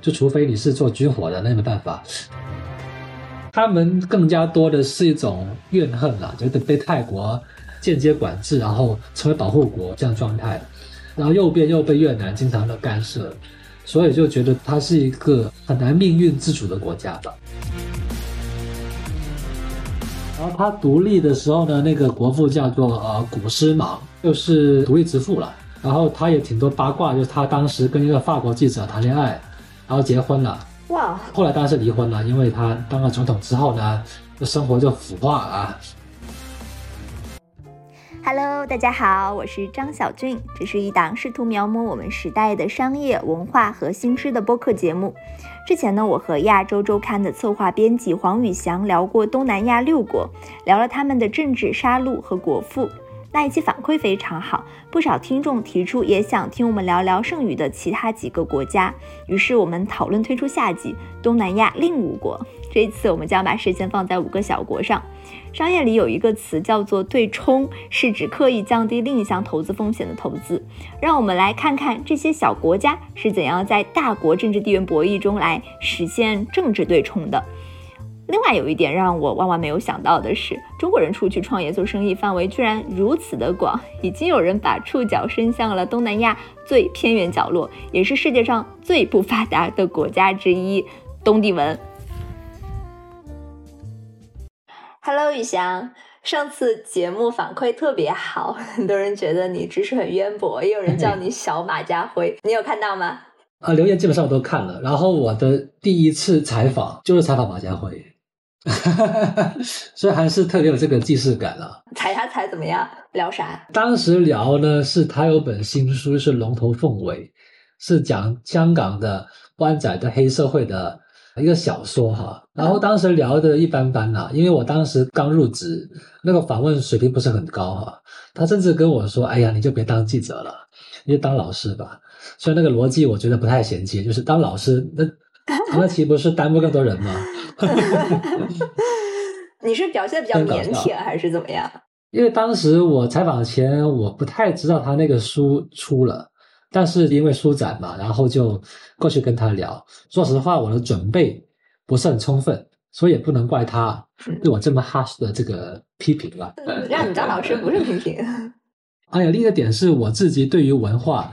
就除非你是做军火的，那没办法。他们更加多的是一种怨恨啦，觉得被泰国间接管制，然后成为保护国这样状态，然后右边又被越南经常的干涉，所以就觉得它是一个很难命运自主的国家吧。然后他独立的时候呢，那个国父叫做呃古诗芒，就是独立之父了。然后他也挺多八卦，就是他当时跟一个法国记者谈恋爱，然后结婚了。哇！后来当然是离婚了，因为他当了总统之后呢，就生活就腐化啊。Hello，大家好，我是张小俊，这是一档试图描摹我们时代的商业文化和新知的播客节目。之前呢，我和亚洲周刊的策划编辑黄宇翔聊过东南亚六国，聊了他们的政治杀戮和国父。那一期反馈非常好，不少听众提出也想听我们聊聊剩余的其他几个国家，于是我们讨论推出下集东南亚另五国。这一次我们将把视线放在五个小国上。商业里有一个词叫做对冲，是指刻意降低另一项投资风险的投资。让我们来看看这些小国家是怎样在大国政治地缘博弈中来实现政治对冲的。另外有一点让我万万没有想到的是，中国人出去创业做生意范围居然如此的广，已经有人把触角伸向了东南亚最偏远角落，也是世界上最不发达的国家之一——东帝汶。Hello，雨翔，上次节目反馈特别好，很多人觉得你知识很渊博，也有人叫你小马家辉，你有看到吗？啊，留言基本上我都看了，然后我的第一次采访就是采访马家辉。所以还是特别有这个既视感了。踩他踩怎么样？聊啥？当时聊呢，是他有本新书是《龙头凤尾》，是讲香港的湾仔的黑社会的一个小说哈。然后当时聊的一般般啦，因为我当时刚入职，那个访问水平不是很高哈。他甚至跟我说：“哎呀，你就别当记者了，你就当老师吧。”所以那个逻辑我觉得不太衔接，就是当老师那。那岂不是耽误更多人吗？你是表现的比较腼腆还是怎么样？因为当时我采访前，我不太知道他那个书出了，但是因为书展嘛，然后就过去跟他聊。说实话，我的准备不是很充分，所以也不能怪他对我这么 harsh 的这个批评了。让你当老师不是批评。哎呀，另一个点是我自己对于文化。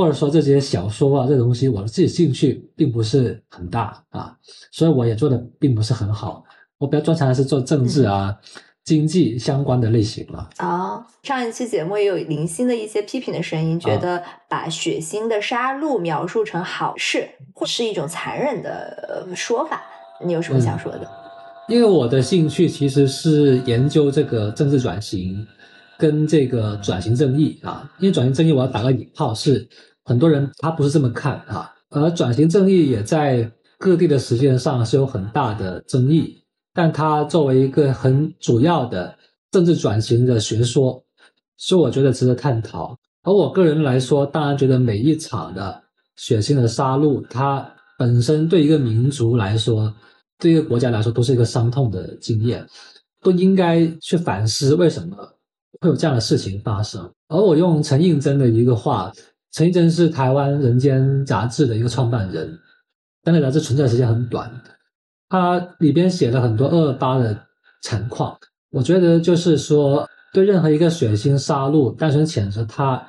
或者说这些小说啊，这东西我自己兴趣并不是很大啊，所以我也做的并不是很好。我比较专长的是做政治啊、经济相关的类型了。啊，上一期节目也有零星的一些批评的声音，觉得把血腥的杀戮描述成好事，或是一种残忍的说法。你有什么想说的？因为我的兴趣其实是研究这个政治转型。跟这个转型正义啊，因为转型正义我要打个引号，是很多人他不是这么看啊，而转型正义也在各地的实践上是有很大的争议，但它作为一个很主要的政治转型的学说，是我觉得值得探讨。而我个人来说，当然觉得每一场的血腥的杀戮，它本身对一个民族来说，对一个国家来说，都是一个伤痛的经验，都应该去反思为什么。会有这样的事情发生，而我用陈应真的一个话，陈应真是台湾《人间》杂志的一个创办人，但那杂志存在时间很短，他里边写了很多二二八的惨况。我觉得就是说，对任何一个血腥杀戮，单纯谴责他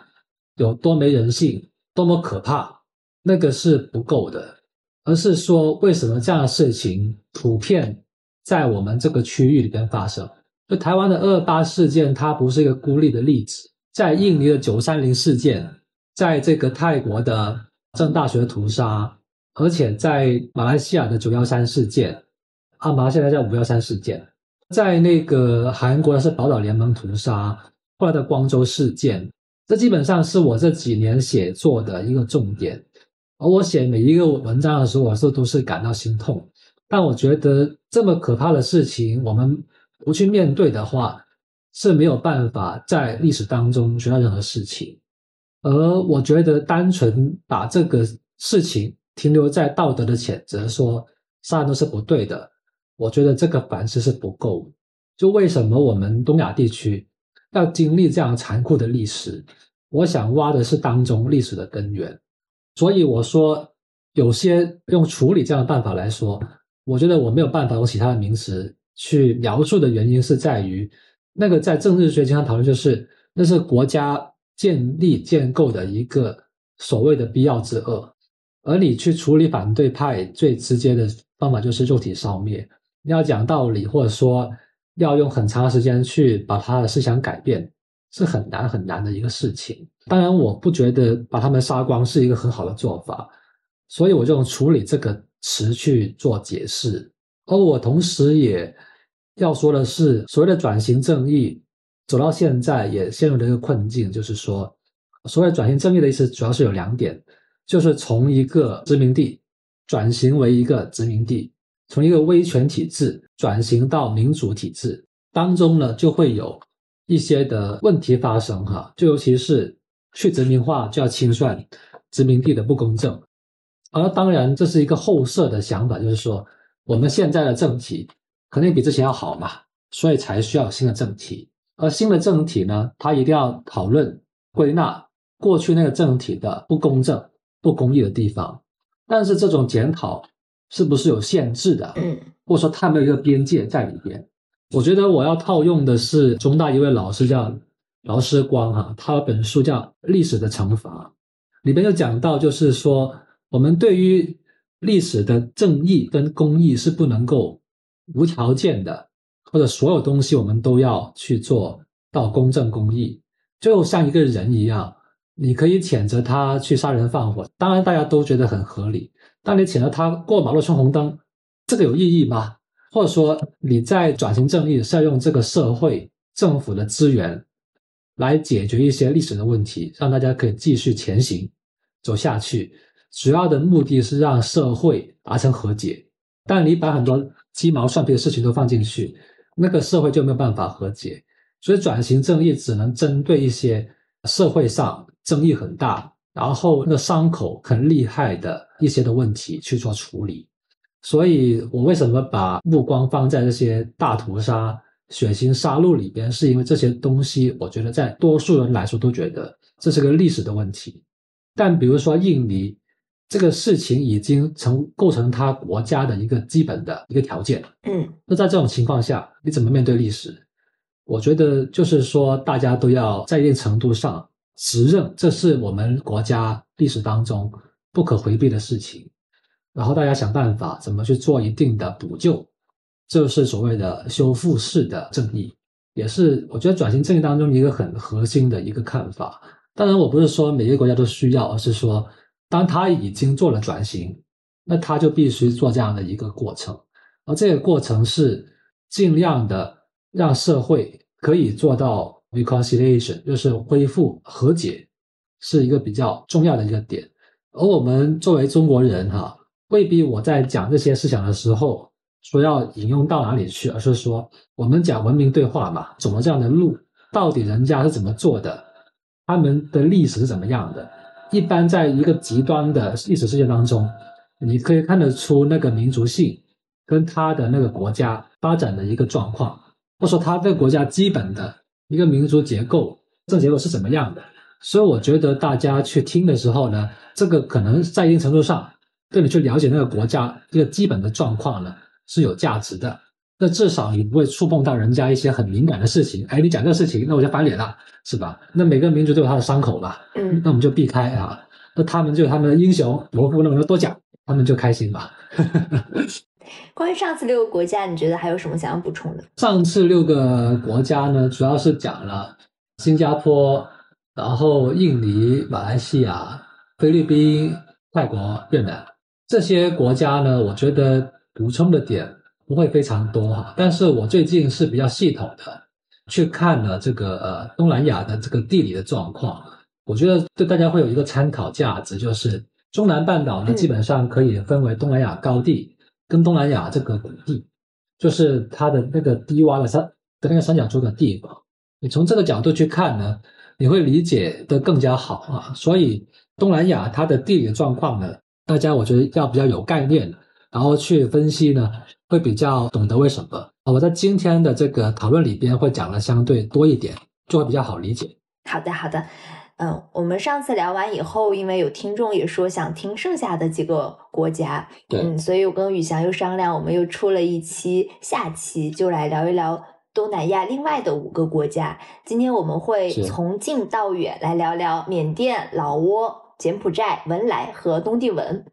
有多没人性、多么可怕，那个是不够的，而是说为什么这样的事情普遍在我们这个区域里边发生。就台湾的二二八事件，它不是一个孤立的例子，在印尼的九三零事件，在这个泰国的正大学屠杀，而且在马来西亚的九幺三事件，啊，马来西亚叫五幺三事件，在那个韩国的是宝岛联盟屠杀，后来的光州事件，这基本上是我这几年写作的一个重点。而我写每一个文章的时候，我是都是感到心痛，但我觉得这么可怕的事情，我们。不去面对的话，是没有办法在历史当中学到任何事情。而我觉得，单纯把这个事情停留在道德的谴责，说杀人都是不对的，我觉得这个反思是不够。就为什么我们东亚地区要经历这样残酷的历史？我想挖的是当中历史的根源。所以我说，有些用处理这样的办法来说，我觉得我没有办法用其他的名词去描述的原因是在于，那个在政治学经常讨论就是那是国家建立建构的一个所谓的必要之恶，而你去处理反对派最直接的方法就是肉体消灭。你要讲道理，或者说要用很长时间去把他的思想改变，是很难很难的一个事情。当然，我不觉得把他们杀光是一个很好的做法。所以我就用处理这个词去做解释，而我同时也要说的是，所谓的转型正义走到现在也陷入了一个困境，就是说，所谓转型正义的意思主要是有两点，就是从一个殖民地转型为一个殖民地，从一个威权体制转型到民主体制当中呢，就会有一些的问题发生哈，就尤其是去殖民化就要清算殖民地的不公正。而当然，这是一个后设的想法，就是说，我们现在的政体肯定比之前要好嘛，所以才需要新的政体。而新的政体呢，它一定要讨论归纳过去那个政体的不公正、不公义的地方。但是这种检讨是不是有限制的？嗯，或者说它没有一个边界在里边？我觉得我要套用的是中大一位老师叫劳师光哈，他有本书叫《历史的惩罚》，里边就讲到，就是说。我们对于历史的正义跟公义是不能够无条件的，或者所有东西我们都要去做到公正公义。就像一个人一样，你可以谴责他去杀人放火，当然大家都觉得很合理。当你谴责他过马路冲红灯，这个有意义吗？或者说你在转型正义是要用这个社会政府的资源来解决一些历史的问题，让大家可以继续前行走下去。主要的目的是让社会达成和解，但你把很多鸡毛蒜皮的事情都放进去，那个社会就没有办法和解。所以转型正义只能针对一些社会上争议很大，然后那个伤口很厉害的一些的问题去做处理。所以我为什么把目光放在这些大屠杀、血腥杀戮里边，是因为这些东西，我觉得在多数人来说都觉得这是个历史的问题。但比如说印尼。这个事情已经成构成他国家的一个基本的一个条件。嗯，那在这种情况下，你怎么面对历史？我觉得就是说，大家都要在一定程度上承认，这是我们国家历史当中不可回避的事情。然后大家想办法怎么去做一定的补救，这是所谓的修复式的正义，也是我觉得转型正义当中一个很核心的一个看法。当然，我不是说每个国家都需要，而是说。当他已经做了转型，那他就必须做这样的一个过程，而这个过程是尽量的让社会可以做到 reconciliation，就是恢复和解，是一个比较重要的一个点。而我们作为中国人，哈，未必我在讲这些思想的时候说要引用到哪里去，而是说我们讲文明对话嘛，走了这样的路，到底人家是怎么做的，他们的历史是怎么样的。一般在一个极端的历史事件当中，你可以看得出那个民族性跟他的那个国家发展的一个状况，或者说他这个国家基本的一个民族结构、政结构是怎么样的。所以我觉得大家去听的时候呢，这个可能在一定程度上对你去了解那个国家一个基本的状况呢是有价值的。那至少你不会触碰到人家一些很敏感的事情。哎，你讲这个事情，那我就翻脸了，是吧？那每个民族都有他的伤口吧？嗯，那我们就避开啊。那他们就他们的英雄伯父，那我们就多讲，他们就开心吧。关于上次六个国家，你觉得还有什么想要补充的？上次六个国家呢，主要是讲了新加坡，然后印尼、马来西亚、菲律宾、泰国、越南这些国家呢，我觉得补充的点。不会非常多哈，但是我最近是比较系统的去看了这个呃东南亚的这个地理的状况，我觉得对大家会有一个参考价值，就是中南半岛呢基本上可以分为东南亚高地跟东南亚这个谷地，就是它的那个低洼的山的那个三角洲的地方，你从这个角度去看呢，你会理解的更加好啊。所以东南亚它的地理状况呢，大家我觉得要比较有概念，然后去分析呢。会比较懂得为什么啊？我在今天的这个讨论里边会讲的相对多一点，就会比较好理解。好的，好的。嗯，我们上次聊完以后，因为有听众也说想听剩下的几个国家，嗯，所以我跟宇翔又商量，我们又出了一期，下期就来聊一聊东南亚另外的五个国家。今天我们会从近到远来聊聊缅甸、老挝、柬埔寨、文莱和东帝汶，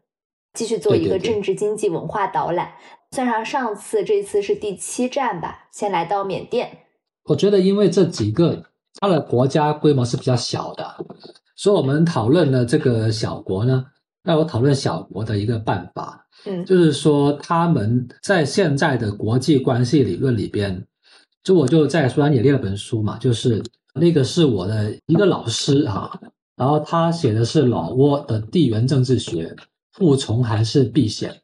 继续做一个政治、经济、文化导览。算上上次，这次是第七站吧？先来到缅甸。我觉得，因为这几个。它的国家规模是比较小的，所以我们讨论了这个小国呢。那我讨论小国的一个办法，嗯，就是说他们在现在的国际关系理论里边，就我就在书上也列了本书嘛，就是那个是我的一个老师哈，然后他写的是老挝的地缘政治学，复从还是避险？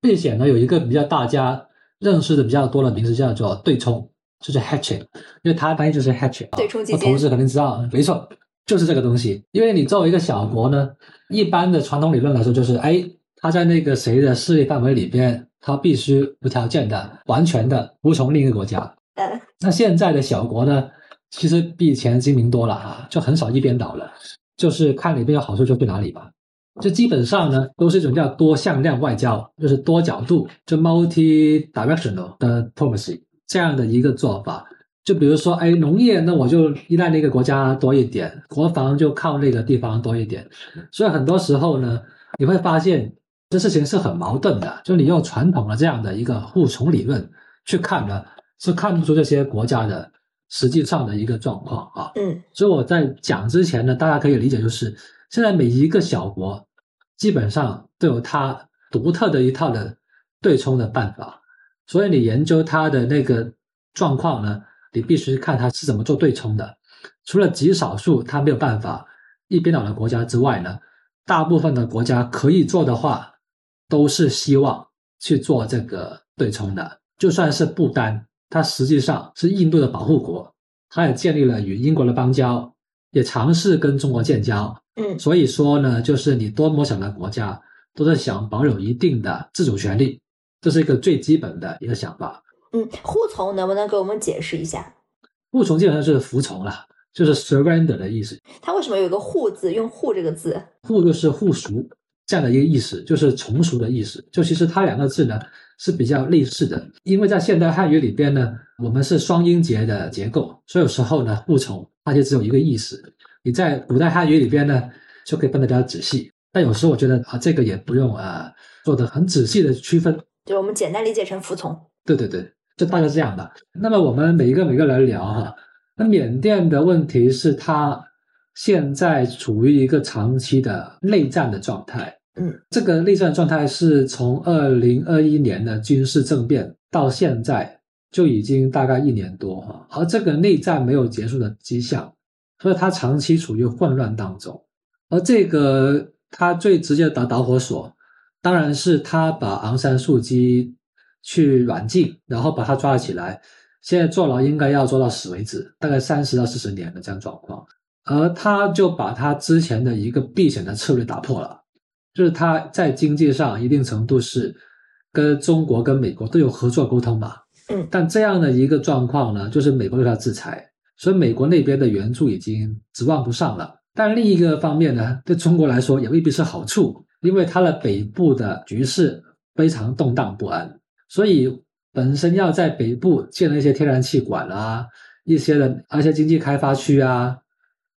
避险呢有一个比较大家认识的比较多的名字叫做对冲。就是 hatching，因为它翻译就是 hatching，对冲基金。同事肯定知道，没错，就是这个东西。因为你作为一个小国呢，一般的传统理论来说，就是哎，他在那个谁的势力范围里边，他必须无条件的、完全的服从另一个国家。嗯。那现在的小国呢，其实比以前精明多了啊，就很少一边倒了，就是看哪边有好处就去哪里吧。就基本上呢，都是一种叫多向量外交，就是多角度，就 multi-directional 的 diplomacy。这样的一个做法，就比如说，哎，农业那我就依赖那个国家多一点，国防就靠那个地方多一点，所以很多时候呢，你会发现这事情是很矛盾的。就你用传统的这样的一个互从理论去看呢，是看不出这些国家的实际上的一个状况啊。嗯，所以我在讲之前呢，大家可以理解，就是现在每一个小国基本上都有它独特的一套的对冲的办法。所以你研究它的那个状况呢，你必须看它是怎么做对冲的。除了极少数它没有办法一边倒的国家之外呢，大部分的国家可以做的话，都是希望去做这个对冲的。就算是不丹，它实际上是印度的保护国，它也建立了与英国的邦交，也尝试跟中国建交。嗯，所以说呢，就是你多么小的国家，都是想保有一定的自主权利。这是一个最基本的一个想法。嗯，护从能不能给我们解释一下？护从基本上是服从了，就是 surrender 的意思。它为什么有一个护字？用护这个字，护就是护属这样的一个意思，就是从属的意思。就其实它两个字呢是比较类似的，因为在现代汉语里边呢，我们是双音节的结构，所以有时候呢，护从它就只有一个意思。你在古代汉语里边呢，就可以分得比较仔细。但有时候我觉得啊，这个也不用啊做的很仔细的区分。就我们简单理解成服从。对对对，就大概是这样的。那么我们每一个每个来聊哈。那缅甸的问题是它现在处于一个长期的内战的状态。嗯，这个内战状态是从二零二一年的军事政变到现在就已经大概一年多哈，而这个内战没有结束的迹象，所以他长期处于混乱当中。而这个他最直接的导火索。当然是他把昂山素姬去软禁，然后把他抓了起来。现在坐牢应该要做到死为止，大概三十到四十年的这样状况。而他就把他之前的一个避险的策略打破了，就是他在经济上一定程度是跟中国、跟美国都有合作沟通嘛。嗯，但这样的一个状况呢，就是美国对他制裁，所以美国那边的援助已经指望不上了。但另一个方面呢，对中国来说也未必是好处。因为它的北部的局势非常动荡不安，所以本身要在北部建了一些天然气管啊，一些的而且经济开发区啊，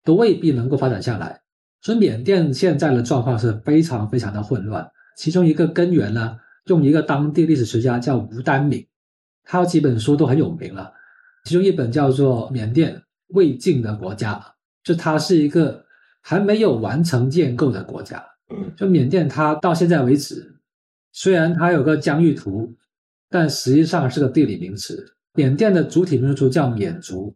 都未必能够发展下来。所以缅甸现在的状况是非常非常的混乱。其中一个根源呢，用一个当地历史学家叫吴丹敏，他有几本书都很有名了。其中一本叫做《缅甸未尽的国家》，就它是一个还没有完成建构的国家。就缅甸，它到现在为止，虽然它有个疆域图，但实际上是个地理名词。缅甸的主体民族叫缅族，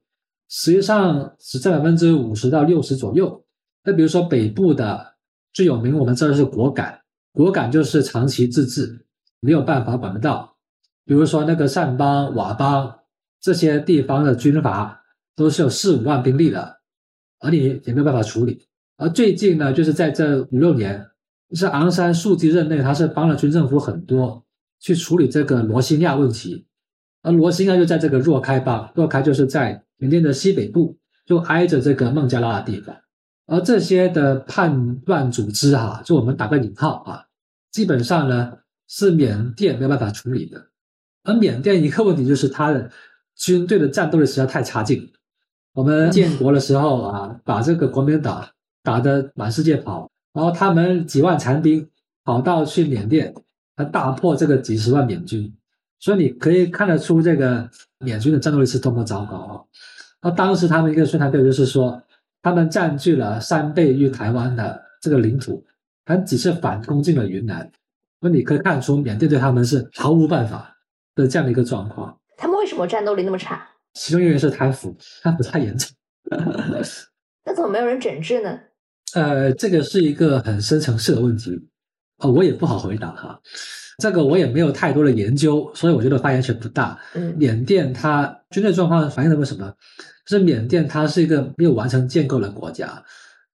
实际上只占百分之五十到六十左右。那比如说北部的最有名，我们知道是果敢，果敢就是长期自治，没有办法管得到。比如说那个善邦、佤邦这些地方的军阀都是有四五万兵力的，而你也没有办法处理。而最近呢，就是在这五六年，是昂山素季任内，他是帮了军政府很多去处理这个罗兴亚问题。而罗兴亚就在这个若开邦，若开就是在缅甸的西北部，就挨着这个孟加拉的地方。而这些的叛乱组织哈，就我们打个引号啊，基本上呢是缅甸没有办法处理的。而缅甸一个问题就是它的军队的战斗力实在太差劲。我们建国的时候啊，把这个国民党打得满世界跑，然后他们几万残兵跑到去缅甸，他大破这个几十万缅军，所以你可以看得出这个缅军的战斗力是多么糟糕啊。那当时他们一个宣传调就是说，他们占据了三倍于台湾的这个领土，还几次反攻进了云南，那你可以看出缅甸对他们是毫无办法的这样的一个状况。他们为什么战斗力那么差？其中一个原因是贪腐，贪腐太严重。那怎么没有人整治呢？呃，这个是一个很深层次的问题，呃，我也不好回答哈。这个我也没有太多的研究，所以我觉得发言权不大。嗯，缅甸它军队状况反映了为什么？是缅甸它是一个没有完成建构的国家，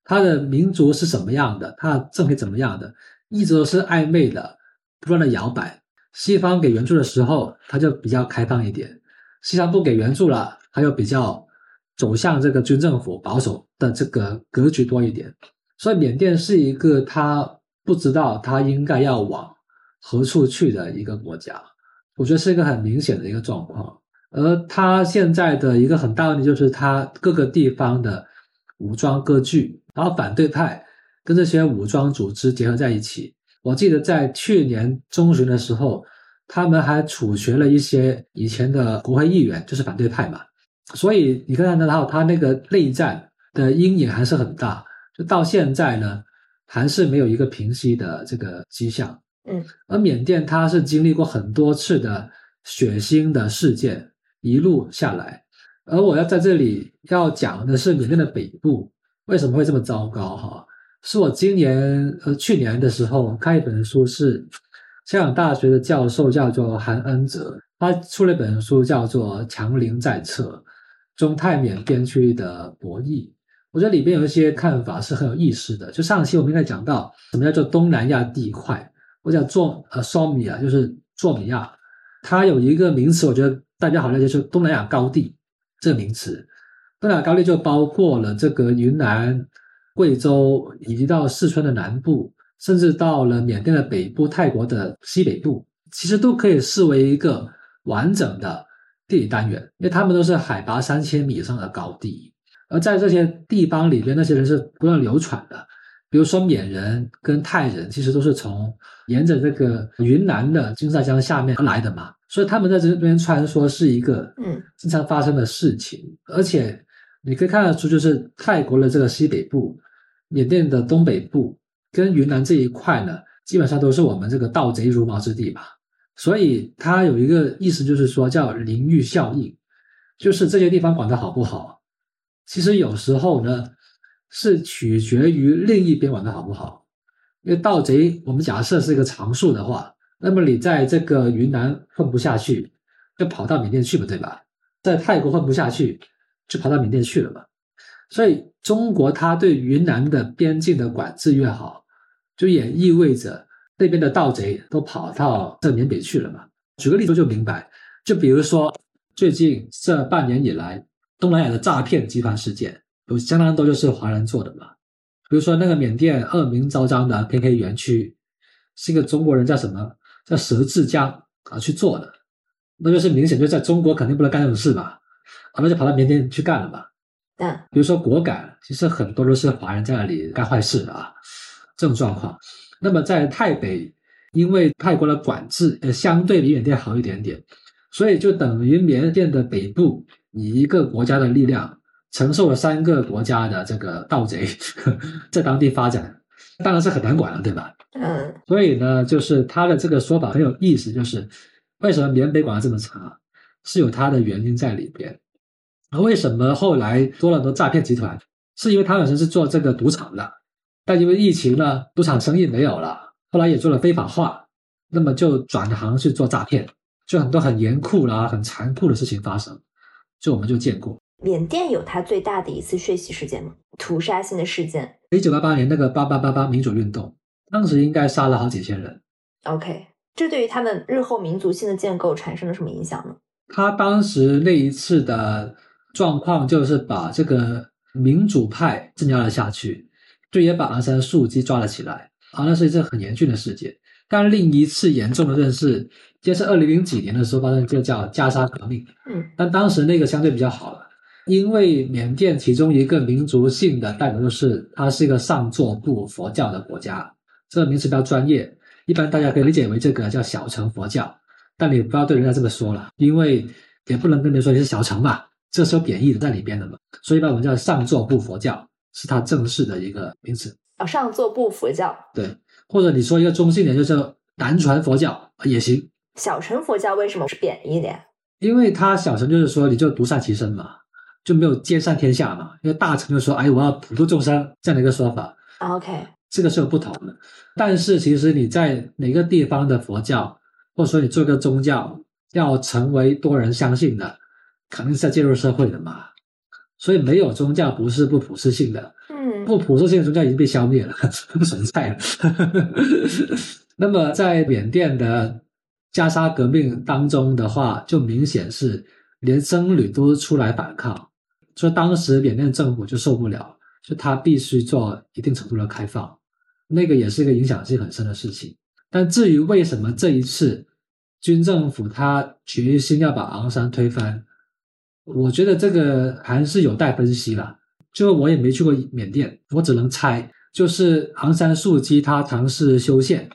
它的民族是什么样的，它的政体怎么样的，一直都是暧昧的，不断的摇摆。西方给援助的时候，它就比较开放一点；西方不给援助了，它又比较走向这个军政府保守的这个格局多一点。所以缅甸是一个他不知道他应该要往何处去的一个国家，我觉得是一个很明显的一个状况。而他现在的一个很大问题就是，他各个地方的武装割据，然后反对派跟这些武装组织结合在一起。我记得在去年中旬的时候，他们还处决了一些以前的国会议员，就是反对派嘛。所以你看得到，他那个内战的阴影还是很大，就到现在呢，还是没有一个平息的这个迹象。嗯，而缅甸它是经历过很多次的血腥的事件。一路下来，而我要在这里要讲的是缅甸的北部为什么会这么糟糕？哈，是我今年呃去年的时候看一本书，是香港大学的教授叫做韩恩泽，他出了一本书叫做《强邻在侧：中泰缅边区的博弈》。我觉得里边有一些看法是很有意思的。就上期我们应该讲到什么叫做东南亚地块，或者做呃索米啊，就是做米亚，它有一个名词，我觉得。大家好了解，就是东南亚高地这个名词。东南亚高地就包括了这个云南、贵州，以及到四川的南部，甚至到了缅甸的北部、泰国的西北部，其实都可以视为一个完整的地理单元，因为他们都是海拔三千米以上的高地。而在这些地方里边，那些人是不断流传的。比如说缅人跟泰人，其实都是从沿着这个云南的金沙江下面而来的嘛。所以他们在这边穿梭是一个嗯经常发生的事情，而且你可以看得出，就是泰国的这个西北部、缅甸的东北部跟云南这一块呢，基本上都是我们这个盗贼如毛之地吧。所以它有一个意思，就是说叫邻域效应，就是这些地方管得好不好，其实有时候呢是取决于另一边管得好不好。因为盗贼，我们假设是一个常数的话。那么你在这个云南混不下去，就跑到缅甸去嘛，对吧？在泰国混不下去，就跑到缅甸去了嘛。所以中国它对云南的边境的管制越好，就也意味着那边的盗贼都跑到这缅北去了嘛。举个例子就明白，就比如说最近这半年以来，东南亚的诈骗集团事件有相当多就是华人做的嘛。比如说那个缅甸恶名昭彰的 KK 园区，是一个中国人叫什么？叫佘志江啊去做的，那就是明显就在中国肯定不能干这种事吧，啊那就跑到缅甸去干了嘛。嗯，比如说果敢，其实很多都是华人在那里干坏事啊，这种状况。那么在泰北，因为泰国的管制呃相对比缅甸好一点点，所以就等于缅甸的北部以一个国家的力量承受了三个国家的这个盗贼 在当地发展。当然是很难管了，对吧？嗯，所以呢，就是他的这个说法很有意思，就是为什么缅北管的这么差，是有他的原因在里边。而为什么后来多了很多诈骗集团，是因为他本身是做这个赌场的，但因为疫情呢，赌场生意没有了，后来也做了非法化，那么就转行去做诈骗，就很多很严酷啦、很残酷的事情发生，就我们就见过。缅甸有它最大的一次血洗事件吗？屠杀性的事件？一九八八年那个八八八八民主运动，当时应该杀了好几千人。OK，这对于他们日后民族性的建构产生了什么影响呢？他当时那一次的状况就是把这个民主派镇压了下去，就也把昂山素姬抓了起来。啊，那是一次很严峻的事件。但另一次严重的认识，就是二零零几年的时候发生，就叫加沙革命。嗯，但当时那个相对比较好了，因为缅甸其中一个民族性的代表就是它是一个上座部佛教的国家，这个名词比较专业，一般大家可以理解为这个叫小乘佛教，但你不要对人家这么说了，因为也不能跟人说你是小乘嘛，这是有贬义的在里边的嘛，所以一般我们叫上座部佛教，是它正式的一个名词。哦，上座部佛教，对，或者你说一个中性点，就是南传佛教也行，小乘佛教为什么是贬义的呀？因为他小乘就是说你就独善其身嘛，就没有兼善天下嘛。因为大乘就说哎我要普度众生这样的一个说法，OK，这个是有不同的。但是其实你在哪个地方的佛教，或者说你做一个宗教要成为多人相信的，肯定是在介入社会的嘛。所以没有宗教不是不普世性的，嗯，不普世性的宗教已经被消灭了，不存在了。那么在缅甸的加沙革命当中的话，就明显是连僧侣都出来反抗，所以当时缅甸政府就受不了，就他必须做一定程度的开放，那个也是一个影响性很深的事情。但至于为什么这一次军政府他决心要把昂山推翻，我觉得这个还是有待分析啦。就我也没去过缅甸，我只能猜，就是昂山素姬他尝试修宪，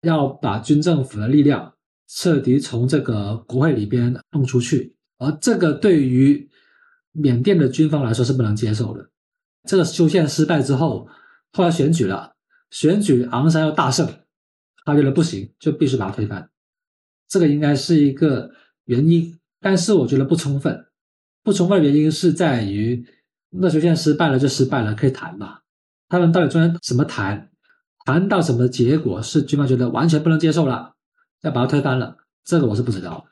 要把军政府的力量彻底从这个国会里边弄出去，而这个对于缅甸的军方来说是不能接受的。这个修宪失败之后，后来选举了，选举昂山要大胜，他觉得不行，就必须把他推翻。这个应该是一个原因，但是我觉得不充分。不充分的原因是在于，那修宪失败了就失败了，可以谈嘛。他们到底中间怎么谈，谈到什么结果是军方觉得完全不能接受了，要把它推翻了，这个我是不知道。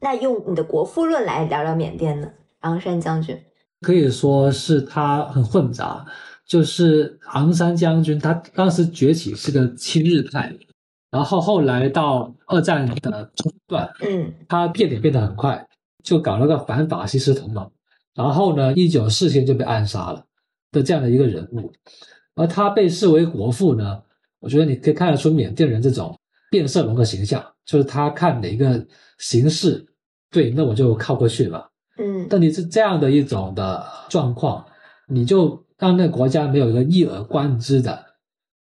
那用你的国富论来聊聊缅甸呢？昂山将军，可以说是他很混杂，就是昂山将军他当时崛起是个亲日派，然后后来到二战的中段，嗯他变脸变得很快，就搞了个反法西斯同盟，然后呢，一九四七年就被暗杀了的这样的一个人物，而他被视为国父呢，我觉得你可以看得出缅甸人这种变色龙的形象，就是他看哪个形势对，那我就靠过去吧。嗯但你是这样的一种的状况，你就让那个国家没有一个一耳观之的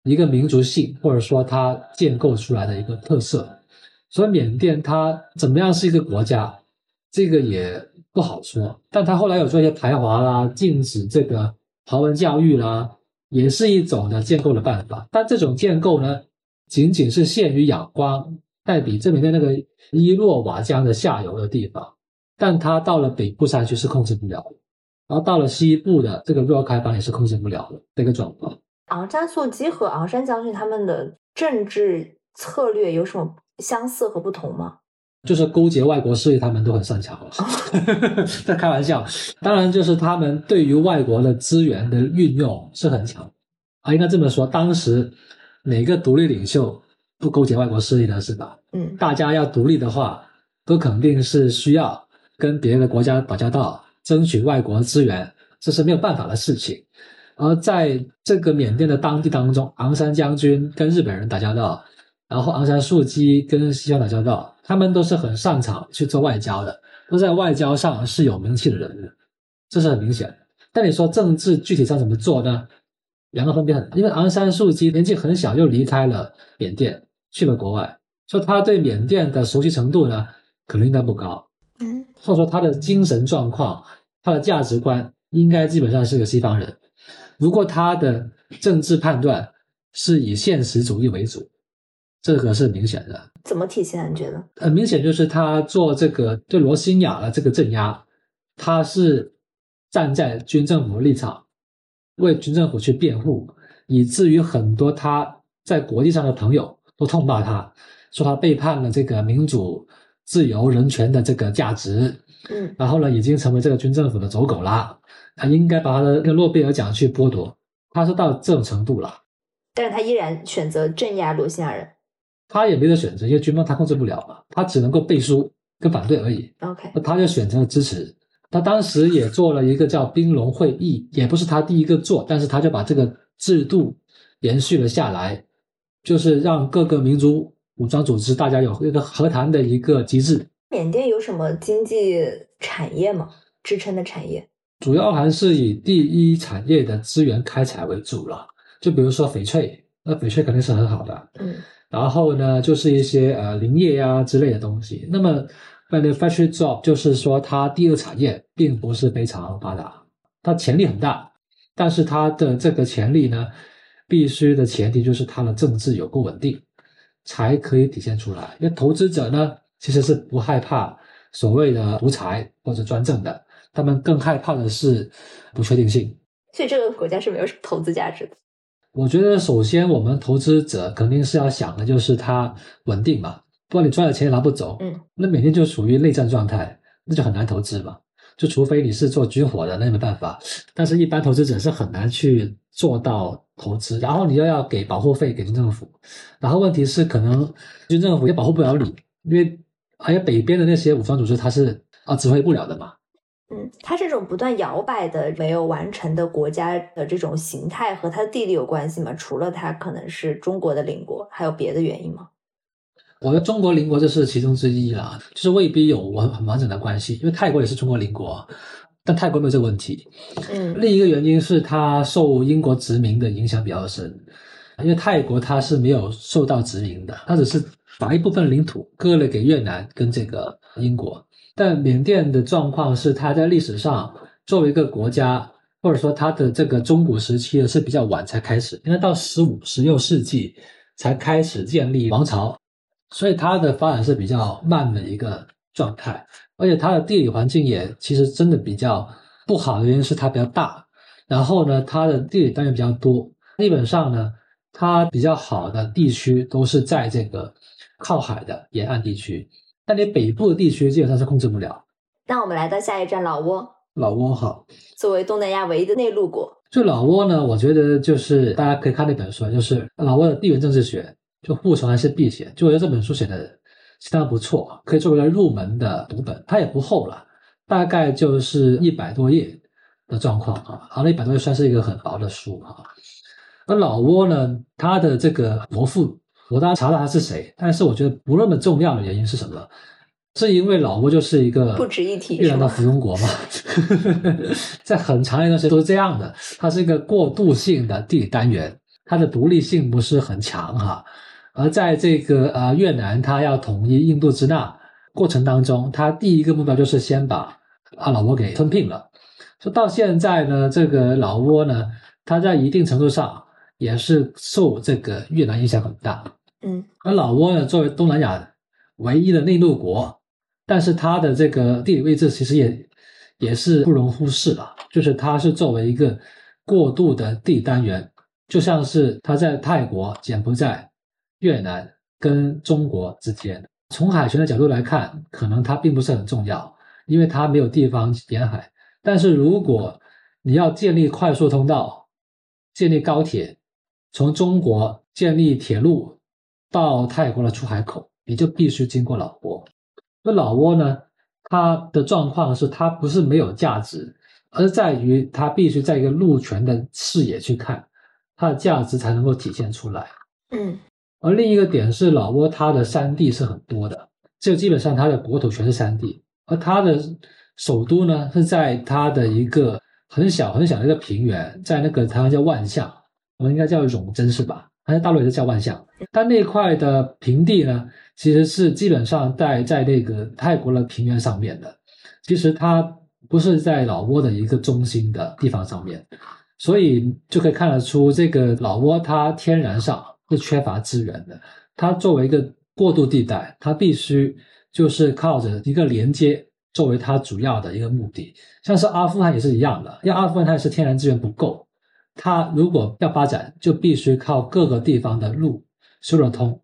一个民族性，或者说它建构出来的一个特色。所以缅甸它怎么样是一个国家，这个也不好说。但他后来有做一些排华啦，禁止这个华文教育啦，也是一种的建构的办法。但这种建构呢，仅仅是限于仰光、代比这里的那个伊洛瓦江的下游的地方。但他到了北部山区是控制不了的，然后到了西部的这个若开邦也是控制不了的这个状况。昂山素姬和昂山将军他们的政治策略有什么相似和不同吗？就是勾结外国势力，他们都很擅长。在开玩笑，当然就是他们对于外国的资源的运用是很强啊，应该这么说。当时哪个独立领袖不勾结外国势力呢？是吧？嗯大家要独立的话，都肯定是需要跟别的国家打交道，争取外国资源，这是没有办法的事情。而在这个缅甸的当地当中，昂山将军跟日本人打交道，然后昂山素姬跟西方打交道，他们都是很擅长去做外交的，都在外交上是有名气的人物，这是很明显的。但你说政治具体上怎么做呢？两个分别很大，因为昂山素姬年纪很小就离开了缅甸，去了国外，所以他对缅甸的熟悉程度呢，可能应该不高，嗯或者说他的精神状况、他的价值观应该基本上是个西方人。如果他的政治判断是以现实主义为主，这个是明显的。怎么体现？你觉得？很明显就是他做这个对罗兴亚的这个镇压，他是站在军政府立场，为军政府去辩护，以至于很多他在国际上的朋友都痛骂他，说他背叛了这个民主、自由、人权的这个价值，嗯然后呢，已经成为这个军政府的走狗啦，他应该把他的那个诺贝尔奖去剥夺，他是到这种程度了。但是他依然选择镇压罗兴亚人。他也没得选择，因为军方他控制不了嘛，他只能够背书跟反对而已。OK，那他就选择了支持，他当时也做了一个叫冰龙会议，也不是他第一个做，但是他就把这个制度延续了下来，就是让各个民族武装组织大家有一个和谈的一个机制。缅甸有什么经济产业吗？支撑的产业？主要还是以第一产业的资源开采为主了，就比如说翡翠，那翡翠肯定是很好的。嗯，然后呢，就是一些呃林业呀之类的东西。那么，manufacture job 就是说它第二产业并不是非常发达，它潜力很大，但是它的这个潜力呢，必须的前提就是它的政治有够稳定，才可以体现出来。因为投资者呢，其实是不害怕所谓的独裁或者专政的。他们更害怕的是不确定性，所以这个国家是没有什么投资价值的。我觉得首先我们投资者肯定是要想的就是它稳定嘛，不然你赚了钱也拿不走。嗯，那每天就属于内战状态，那就很难投资嘛。就除非你是做军火的，那没办法。但是，一般投资者是很难去做到投资。然后你又要给保护费给军政府，然后问题是可能军政府也保护不了你，因为还有北边的那些武装组织，它是啊指挥不了的嘛。嗯，它这种不断摇摆的、没有完成的国家的这种形态和它的地理有关系吗？除了它可能是中国的邻国，还有别的原因吗？我觉得中国邻国这是其中之一啦，就是未必有完很完整的关系，因为泰国也是中国邻国，但泰国没有这个问题。嗯，另一个原因是它受英国殖民的影响比较深，因为泰国它是没有受到殖民的，它只是把一部分领土割了给越南跟这个英国。但缅甸的状况是，它在历史上作为一个国家，或者说它的这个中古时期呢是比较晚才开始，因为到十五、十六世纪才开始建立王朝，所以它的发展是比较慢的一个状态，而且它的地理环境也其实真的比较不好的原因是它比较大，然后呢，它的地理单元比较多，基本上呢，它比较好的地区都是在这个靠海的沿岸地区。但你北部的地区基本上是控制不了。那我们来到下一站老挝。老挝好，作为东南亚唯一的内陆国，就老挝呢，我觉得就是大家可以看那本书，就是老挝的地缘政治学，就护城还是避险，就我觉得这本书写的相当不错，可以作为入门的读本。它也不厚了，大概就是一百多页的状况啊，好，那一百多页算是一个很薄的书啊。而老挝呢，它的这个国父。我当然查到他是谁，但是我觉得不那么重要的原因是什么？是因为老挝就是一个不值一提越南的附庸国嘛，在很长一段时间都是这样的。它是一个过渡性的地理单元，它的独立性不是很强哈。而在这个呃越南，它要统一印度支那过程当中，它第一个目标就是先把啊老挝给吞并了。说到现在呢，这个老挝呢，它在一定程度上也是受这个越南影响很大。嗯，而老挝呢，作为东南亚唯一的内陆国，但是它的这个地理位置其实也也是不容忽视的，就是它是作为一个过渡的地单元，就像是它在泰国、柬埔寨、越南跟中国之间。从海权的角度来看，可能它并不是很重要，因为它没有地方沿海。但是如果你要建立快速通道、建立高铁，从中国建立铁路。到泰国的出海口，你就必须经过老挝。那老挝呢？它的状况是，它不是没有价值，而在于它必须在一个陆权的视野去看，它的价值才能够体现出来。嗯。而另一个点是，老挝它的山地是很多的，就基本上它的国土全是山地，而它的首都呢是在它的一个很小很小的一个平原，在那个台湾叫万象，我们应该叫永贞是吧？还在大陆也是叫万象，但那块的平地呢，其实是基本上在在那个泰国的平原上面的，其实它不是在老挝的一个中心的地方上面，所以就可以看得出这个老挝它天然上是缺乏资源的，它作为一个过渡地带，它必须就是靠着一个连接作为它主要的一个目的，像是阿富汗也是一样的，因为阿富汗它也是天然资源不够。它如果要发展，就必须靠各个地方的路修得通，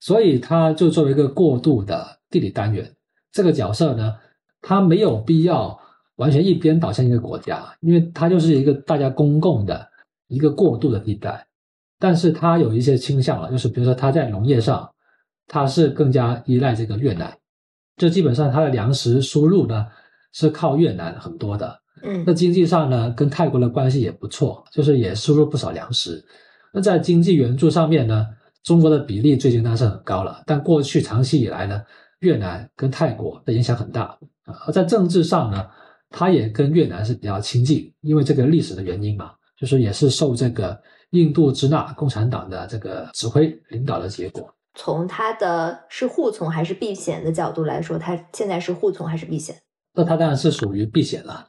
所以它就作为一个过渡的地理单元，这个角色呢，它没有必要完全一边倒向一个国家，因为它就是一个大家公共的一个过渡的地带，但是它有一些倾向了，就是比如说它在农业上，它是更加依赖这个越南，这基本上它的粮食输入呢是靠越南很多的。嗯那经济上呢，跟泰国的关系也不错，就是也输入不少粮食。那在经济援助上面呢，中国的比例最近当然是很高了，但过去长期以来呢，越南跟泰国的影响很大啊。而在政治上呢，它也跟越南是比较亲近，因为这个历史的原因嘛，就是也是受这个印度支那共产党的这个指挥领导的结果。从它的是护从还是避险的角度来说，它现在是护从还是避险？那它当然是属于避险了，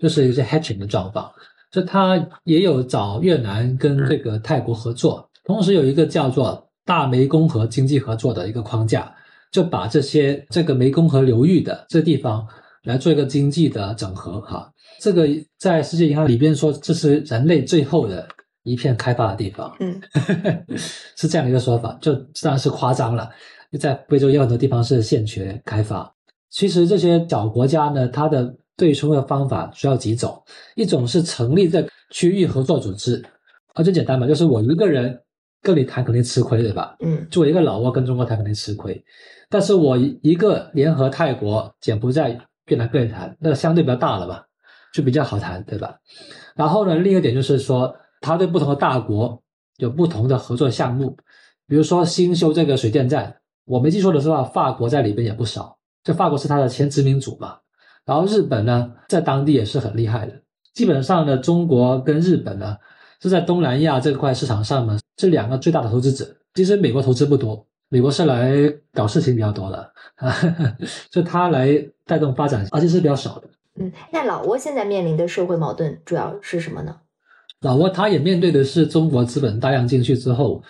就是一些 hatching 的状况。就他也有找越南跟这个泰国合作，同时有一个叫做大湄公河经济合作的一个框架，就把这些这个湄公河流域的这地方来做一个经济的整合哈。这个在世界银行里边说，这是人类最后的一片开发的地方，嗯 是这样的一个说法，就当然是夸张了。在非洲也有很多地方是欠缺开发。其实这些小国家呢，它的对冲的方法主要几种，一种是成立这区域合作组织，啊，最简单嘛，就是我一个人跟你谈肯定吃亏，对吧？嗯就我一个老挝跟中国谈肯定吃亏，但是我一个联合泰国、柬埔寨、越南跟你谈，那相对比较大了吧，就比较好谈，对吧？然后呢，另一个点就是说，他对不同的大国有不同的合作项目，比如说新修这个水电站，我没记错的话，法国在里边也不少，这法国是他的前殖民主嘛。然后日本呢，在当地也是很厉害的。基本上呢，中国跟日本呢是在东南亚这块市场上呢这两个最大的投资者。其实美国投资不多，美国是来搞事情比较多的，啊，就他来带动发展，而且是比较少的。嗯。那老挝现在面临的社会矛盾主要是什么呢？老挝他也面对的是中国资本大量进去之后，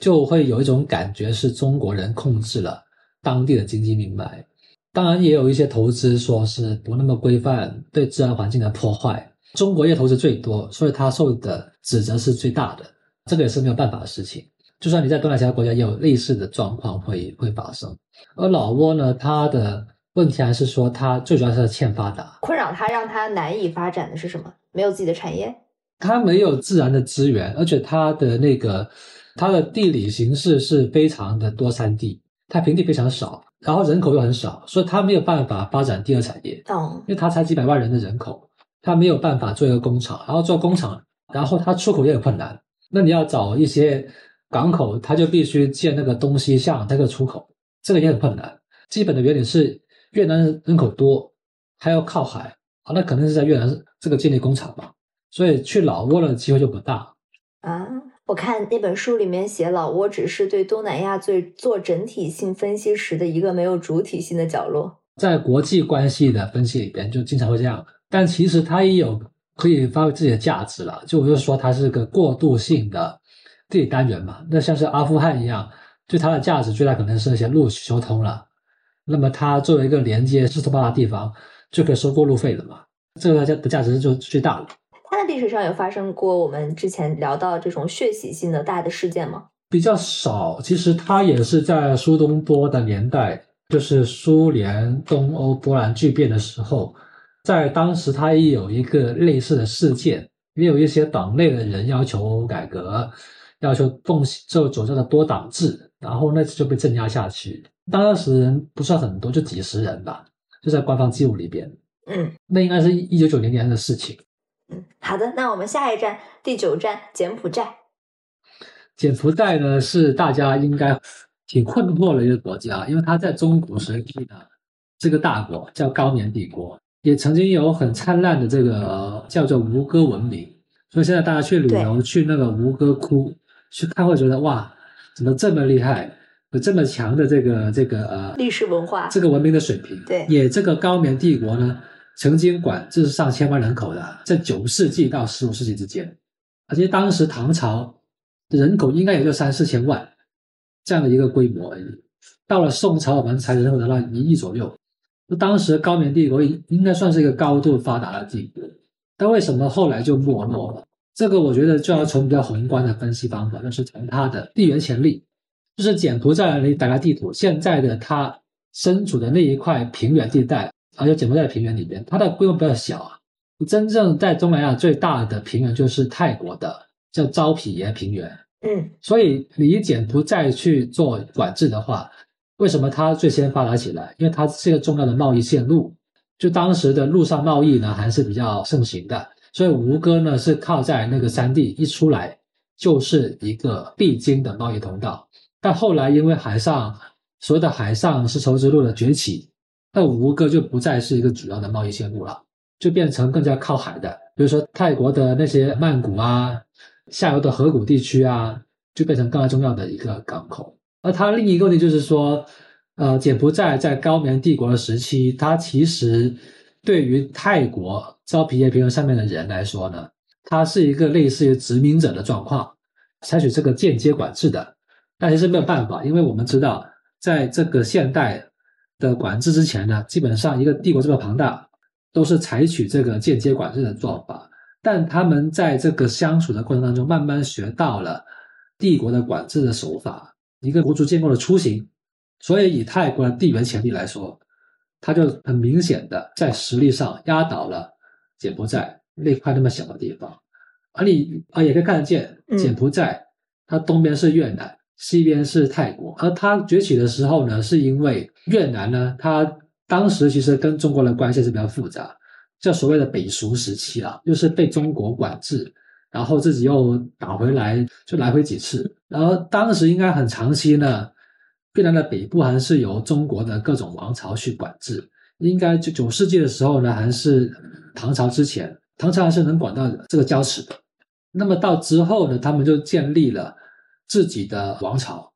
就会有一种感觉是中国人控制了当地的经济命脉。当然，也有一些投资说是不那么规范，对自然环境的破坏。中国业投资最多，所以它受的指责是最大的。这个也是没有办法的事情。就算你在东南亚国家，也有类似的状况会会发生。而老挝呢，它的问题还是说它最主要是欠发达，困扰它让它难以发展的是什么？没有自己的产业。它没有自然的资源，而且它的那个它的地理形势是非常的多山地，它平地非常少，然后人口又很少，所以它没有办法发展第二产业，哦，因为它才几百万人的人口，它没有办法做一个工厂，然后做工厂，然后它出口也很困难，那你要找一些港口，它就必须建那个东西向那个出口，这个也很困难。基本的原理是越南人口多，还要靠海，啊，那可能是在越南这个建立工厂嘛。所以去老挝的机会就不大。啊，我看那本书里面写老挝只是对东南亚最做整体性分析时的一个没有主体性的角落。在国际关系的分析里边，就经常会这样。但其实它也有可以发挥自己的价值了。就我就说它是个过渡性的地理单元嘛。那像是阿富汗一样，对它的价值最大可能是那些路修通了。那么它作为一个连接斯图巴的地方，就可以收过路费了嘛。这个它的价值就最大了。它的历史上有发生过我们之前聊到这种血洗性的大的事件吗？比较少，其实它也是在苏东坡的年代，就是苏联东欧波兰巨变的时候，在当时它也有一个类似的事件，也有一些党内的人要求改革，要求奉就走这个多党制，然后那次就被镇压下去。当时人不算很多，就几十人吧，就在官方记录里边。嗯那应该是一九九零年的事情。嗯，好的，那我们下一站第九站柬埔寨。柬埔寨呢是大家应该挺困惑的一个国家，因为它在中古时期呢这个大国叫高棉帝国，也曾经有很灿烂的这个、呃叫做吴哥文明，所以现在大家去旅游去那个吴哥窟去看，会觉得哇，怎么这么厉害，有这么强的这个这个呃历史文化这个文明的水平。对也这个高棉帝国呢，曾经管制上千万人口的，在九世纪到十五世纪之间，而且当时唐朝人口应该也就三四千万这样的一个规模而已。到了宋朝，我们才人口达到一亿左右。那当时高棉帝国应应该算是一个高度发达的帝国，但为什么后来就没落了？这个我觉得就要从比较宏观的分析方法，就是从它的地缘潜力，就是柬埔寨你打开地图，现在的它身处的那一块平原地带，而且柬埔寨的平原里边，它的规模比较小啊。真正在东南亚最大的平原就是泰国的叫招皮耶平原，嗯所以你以柬埔寨去做管制的话，为什么它最先发达起来？因为它是一个重要的贸易线路，就当时的陆上贸易呢还是比较盛行的，所以吴哥呢是靠在那个山地一出来就是一个必经的贸易通道。但后来因为海上所有的海上丝绸之路的崛起，那吴哥就不再是一个主要的贸易线路了，就变成更加靠海的，比如说泰国的那些曼谷啊，下游的河谷地区啊，就变成更加重要的一个港口。而它另一个问题就是说。呃，柬埔寨在高棉帝国的时期，它其实对于泰国招皮耶平原上面的人来说呢，它是一个类似于殖民者的状况，采取这个间接管制的。但其实没有办法，因为我们知道，在这个现代的管制之前呢，基本上一个帝国这么庞大，都是采取这个间接管制的做法。但他们在这个相处的过程当中，慢慢学到了帝国的管制的手法，一个国族建构的雏形。所以，以泰国的地缘潜力来说，它就很明显的在实力上压倒了柬埔寨那块那么小的地方。而你啊，也可以看得见，柬埔寨它东边是越南，西边是泰国。而它崛起的时候呢，是因为越南呢，它当时其实跟中国的关系是比较复杂，叫所谓的北熟时期啊，就是被中国管制，然后自己又打回来，就来回几次。然后当时应该很长期呢。越南的北部还是由中国的各种王朝去管制，应该就九世纪的时候呢，还是唐朝之前，唐朝还是能管到这个交趾的。那么到之后呢，他们就建立了自己的王朝，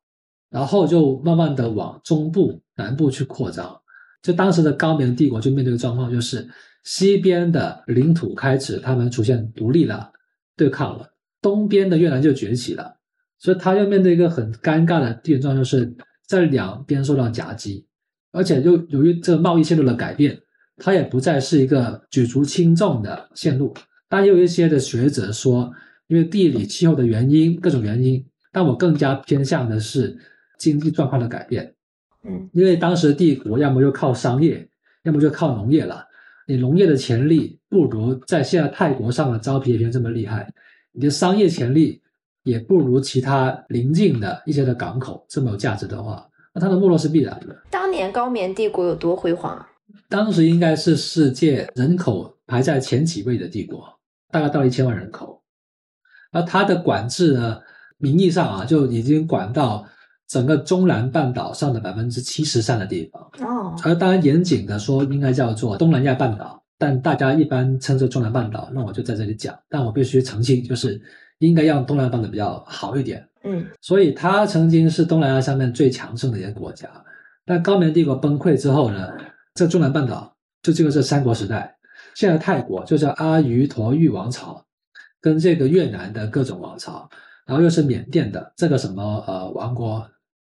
然后就慢慢的往中部、南部去扩张。就当时的高棉帝国就面对的状况，就是西边的领土开始他们出现独立了，对抗了，东边的越南就崛起了，所以他就面对一个很尴尬的地缘状况，就是。在两边受到夹击，而且又由于这个贸易线路的改变，它也不再是一个举足轻重的线路。但有一些的学者说，因为地理气候的原因，各种原因，但我更加偏向的是经济状况的改变。嗯，因为当时帝国要么就靠商业，要么就靠农业了。你农业的潜力不如在现在泰国上的招皮平这么厉害，你的商业潜力。也不如其他邻近的一些的港口这么有价值的话，那它的没落是必然的。当年高棉帝国有多辉煌啊？当时应该是世界人口排在前几位的帝国，大概到一千万人口。而它的管制呢，名义上啊就已经管到整个中南半岛上的百分之七十三的地方。哦。而当然严谨的说，应该叫做东南亚半岛，但大家一般称作中南半岛，那我就在这里讲。但我必须澄清，就是。应该让东南亚半岛比较好一点，嗯，所以它曾经是东南亚上面最强盛的一个国家。但高棉帝国崩溃之后呢，这中南半岛就进入这三国时代。现在泰国就叫阿瑜陀玉王朝，跟这个越南的各种王朝，然后又是缅甸的这个什么呃王国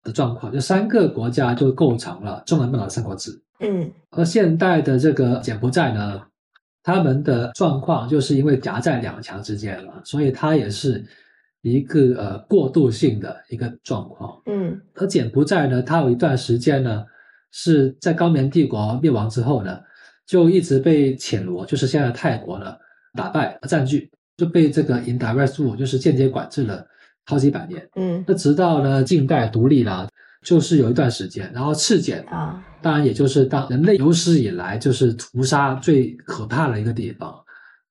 的状况，就三个国家就构成了中南半岛的三国志。嗯，而现代的这个柬埔寨呢？他们的状况就是因为夹在两强之间了，所以它也是一个呃过渡性的一个状况。嗯，而柬埔寨呢，它有一段时间呢是在高棉帝国灭亡之后呢，就一直被暹罗，就是现在泰国呢打败和占据，就被这个 indirect rule，就是间接管制了好几百年。嗯，那直到呢近代独立了。就是有一段时间，然后赤柬啊，当然也就是当人类有史以来就是屠杀最可怕的一个地方，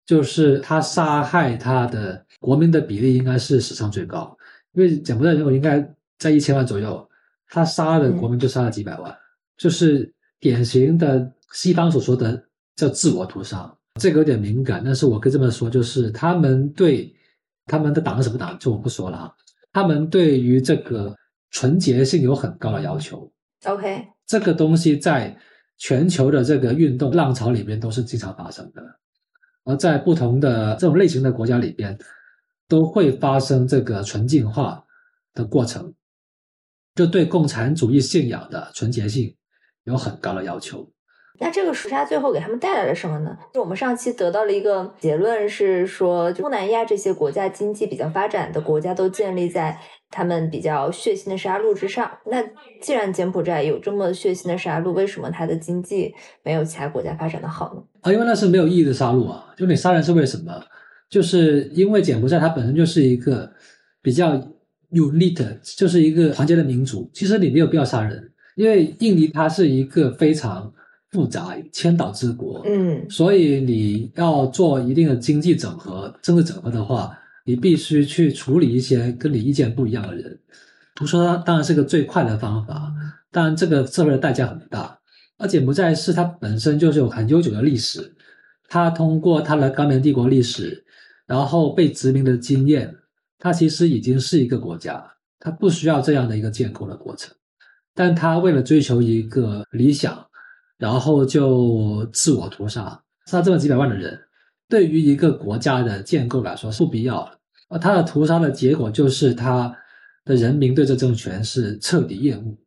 就是他杀害他的国民的比例应该是史上最高，因为柬埔寨人口应该在一千万左右，他杀的国民就杀了几百万，就是典型的西方所说的叫自我屠杀，这个有点敏感，但是我可以这么说，就是他们对他们的党是什么党，就我不说了啊，他们对于这个。纯洁性有很高的要求。OK，这个东西在全球的这个运动浪潮里边都是经常发生的，而在不同的这种类型的国家里边，都会发生这个纯净化的过程，就对共产主义信仰的纯洁性有很高的要求。那这个屠杀最后给他们带来了什么呢？就我们上期得到了一个结论，是说东南亚这些国家经济比较发展的国家都建立在他们比较血腥的杀戮之上。那既然柬埔寨有这么血腥的杀戮，为什么它的经济没有其他国家发展的好呢？啊，因为那是没有意义的杀戮啊！就你杀人是为什么？就是因为柬埔寨它本身就是一个比较 unit，就是一个团结的民族。其实你没有必要杀人，因为印尼它是一个非常。复杂，千岛之国，嗯所以你要做一定的经济整合、政治整合的话，你必须去处理一些跟你意见不一样的人。图说当然是个最快的方法，当然这个社会的代价很大。而柬埔寨是它本身就是有很悠久的历史，它通过它的高棉帝国历史，然后被殖民的经验，它其实已经是一个国家，它不需要这样的一个建构的过程。但它为了追求一个理想，然后就自我屠杀，杀这么几百万的人，对于一个国家的建构来说是不必要的。而他的屠杀的结果就是他的人民对这政权是彻底厌恶，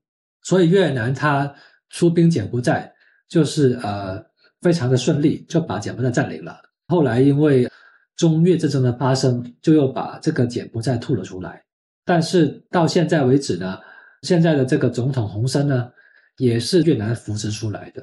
所以越南他出兵柬埔寨就是呃非常的顺利，就把柬埔寨占领了。后来因为中越战争的发生，就又把这个柬埔寨吐了出来。但是到现在为止呢，现在的这个总统洪森呢，也是越南扶持出来的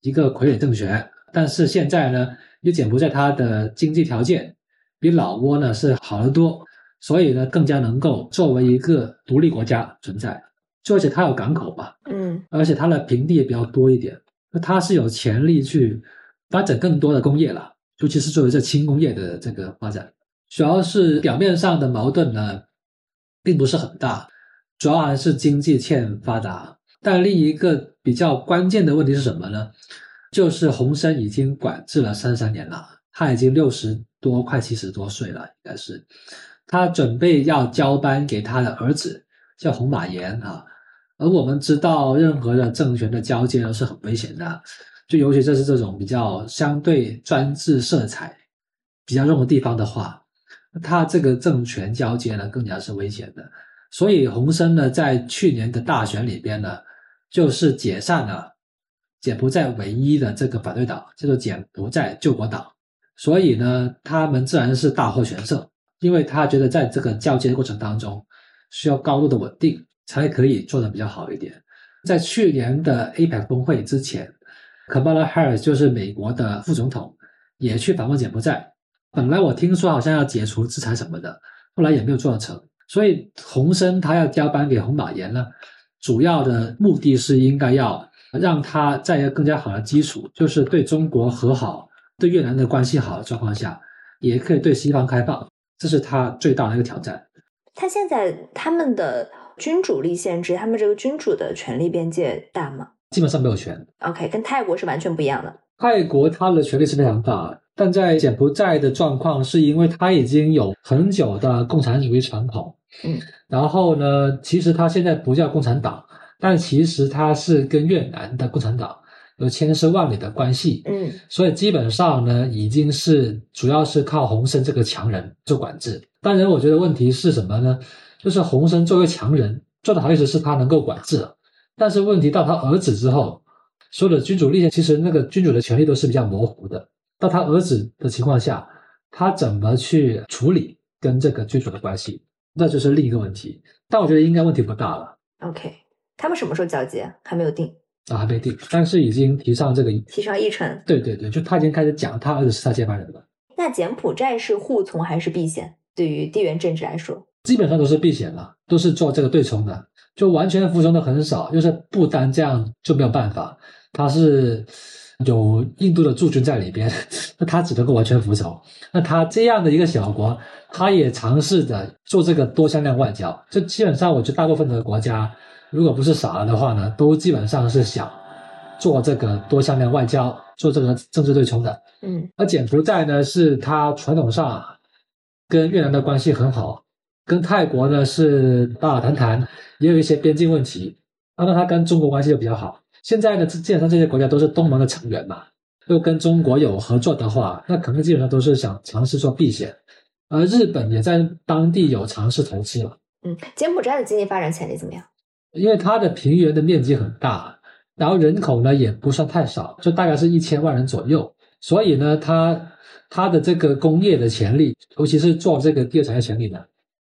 一个傀儡政权。但是现在呢，因为柬埔寨它的经济条件比老挝呢是好得多，所以呢更加能够作为一个独立国家存在。就而且它有港口嘛，嗯而且它的平地也比较多一点，那它是有潜力去发展更多的工业了，尤其是作为这轻工业的这个发展。主要是表面上的矛盾呢，并不是很大，主要还是经济欠发达。但另一个比较关键的问题是什么呢？就是洪森已经管制了三三年了，他已经六十多，快七十多岁了，应该是。他准备要交班给他的儿子，叫洪马延啊。而我们知道，任何的政权的交接都是很危险的，就尤其这是这种比较相对专制色彩比较重的地方的话，他这个政权交接呢更加是危险的。所以洪森呢，在去年的大选里边呢，就是解散了柬埔寨唯一的这个反对党，叫做柬埔寨救国党。所以呢，他们自然是大获全胜，因为他觉得在这个交接的过程当中，需要高度的稳定，才可以做得比较好一点。在去年的 APEC 峰会之前，Kamala Harris 就是美国的副总统，也去访问柬埔寨。本来我听说好像要解除制裁什么的，后来也没有做成。所以洪森他要交班给洪马延呢，主要的目的是应该要让他在一个更加好的基础，就是对中国和好、对越南的关系好的状况下，也可以对西方开放，这是他最大的一个挑战。他现在他们的君主立宪制，他们这个君主的权力边界大吗基本上没有权。？OK，跟泰国是完全不一样的。泰国它的权力是非常大，但在柬埔寨的状况是因为它已经有很久的共产主义传统，嗯，然后呢，其实他现在不叫共产党，但其实他是跟越南的共产党有千丝万缕的关系，嗯所以基本上呢，已经是主要是靠洪森这个强人做管制。当然，我觉得问题是什么呢？就是洪森作为强人做的好意思是他能够管制了，但是问题到他儿子之后，所有的君主立宪，其实那个君主的权力都是比较模糊的。到他儿子的情况下，他怎么去处理跟这个君主的关系，那就是另一个问题。但我觉得应该问题不大了，OK，他们什么时候交接还没有定，啊，还没定，但是已经提上这个。提上议程。对对对，就他已经开始讲他儿子是他接班人了。那柬埔寨是护从还是避险？对于地缘政治来说，基本上都是避险了，都是做这个对冲的，就完全服从的很少，就是不单这样就没有办法，他是有印度的驻军在里边，那他只能够完全服从。那他这样的一个小国，他也尝试着做这个多向量外交，这基本上我觉得大部分的国家，如果不是傻了的话呢，都基本上是想做这个多向量外交，做这个政治对冲的。嗯而柬埔寨呢，是它传统上跟越南的关系很好，跟泰国呢是打打谈谈，也有一些边境问题。啊那它跟中国关系就比较好。现在呢，基本上这些国家都是东盟的成员嘛，又跟中国有合作的话，那可能基本上都是想尝试做避险。而日本也在当地有尝试投资了，嗯，柬埔寨的经济发展潜力怎么样？因为它的平原的面积很大，然后人口呢也不算太少，就大概是一千万人左右，所以呢，它它的这个工业的潜力，尤其是做这个第二产业潜力呢，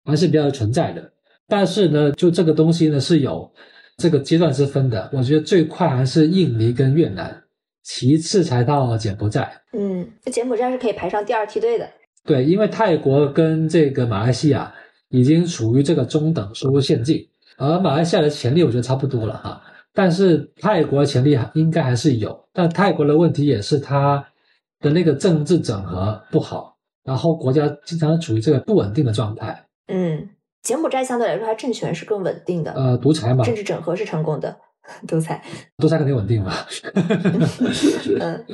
还是比较存在的。但是呢，就这个东西呢是有这个阶段是分的。我觉得最快还是印尼跟越南，其次才到柬埔寨。嗯，柬埔寨是可以排上第二梯队的。对，因为泰国跟这个马来西亚已经处于这个中等收入陷阱，而马来西亚的潜力我觉得差不多了哈。但是泰国潜力应该还是有，但泰国的问题也是它的那个政治整合不好，然后国家经常处于这个不稳定的状态。嗯，柬埔寨相对来说，它政权是更稳定的，呃，独裁嘛，政治整合是成功的，独裁，独裁肯定稳定嘛。嗯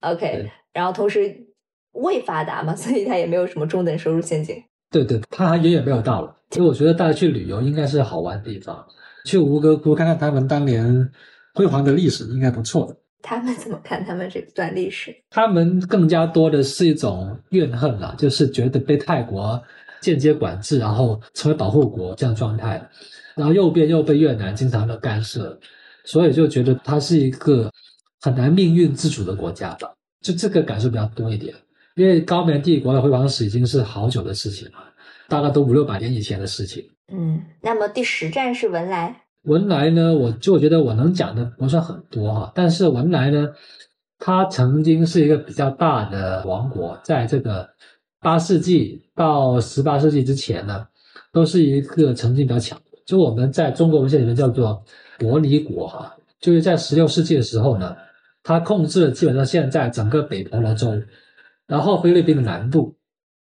，OK，然后同时未发达嘛，所以它也没有什么中等收入陷阱。对对，它远远没有到了。其实我觉得大家去旅游应该是好玩的地方，去吴哥窟看看他们当年辉煌的历史，应该不错的。他们怎么看他们这段历史？他们更加多的是一种怨恨了，就是觉得被泰国间接管制，然后成为保护国这样状态，然后右边又被越南经常的干涉，所以就觉得它是一个很难命运自主的国家吧，就这个感受比较多一点。因为高棉帝国的辉煌史已经是好久的事情了，大概都五六百年以前的事情。嗯，那么第十站是文莱。文莱呢，我就觉得我能讲的不算很多哈，但是文莱呢，它曾经是一个比较大的王国，在这个八世纪到十八世纪之前呢，都是一个曾经比较强。就我们在中国文献里面叫做伯尼国哈，就是在十六世纪的时候呢，它控制了基本上现在整个北婆罗洲，然后菲律宾的南部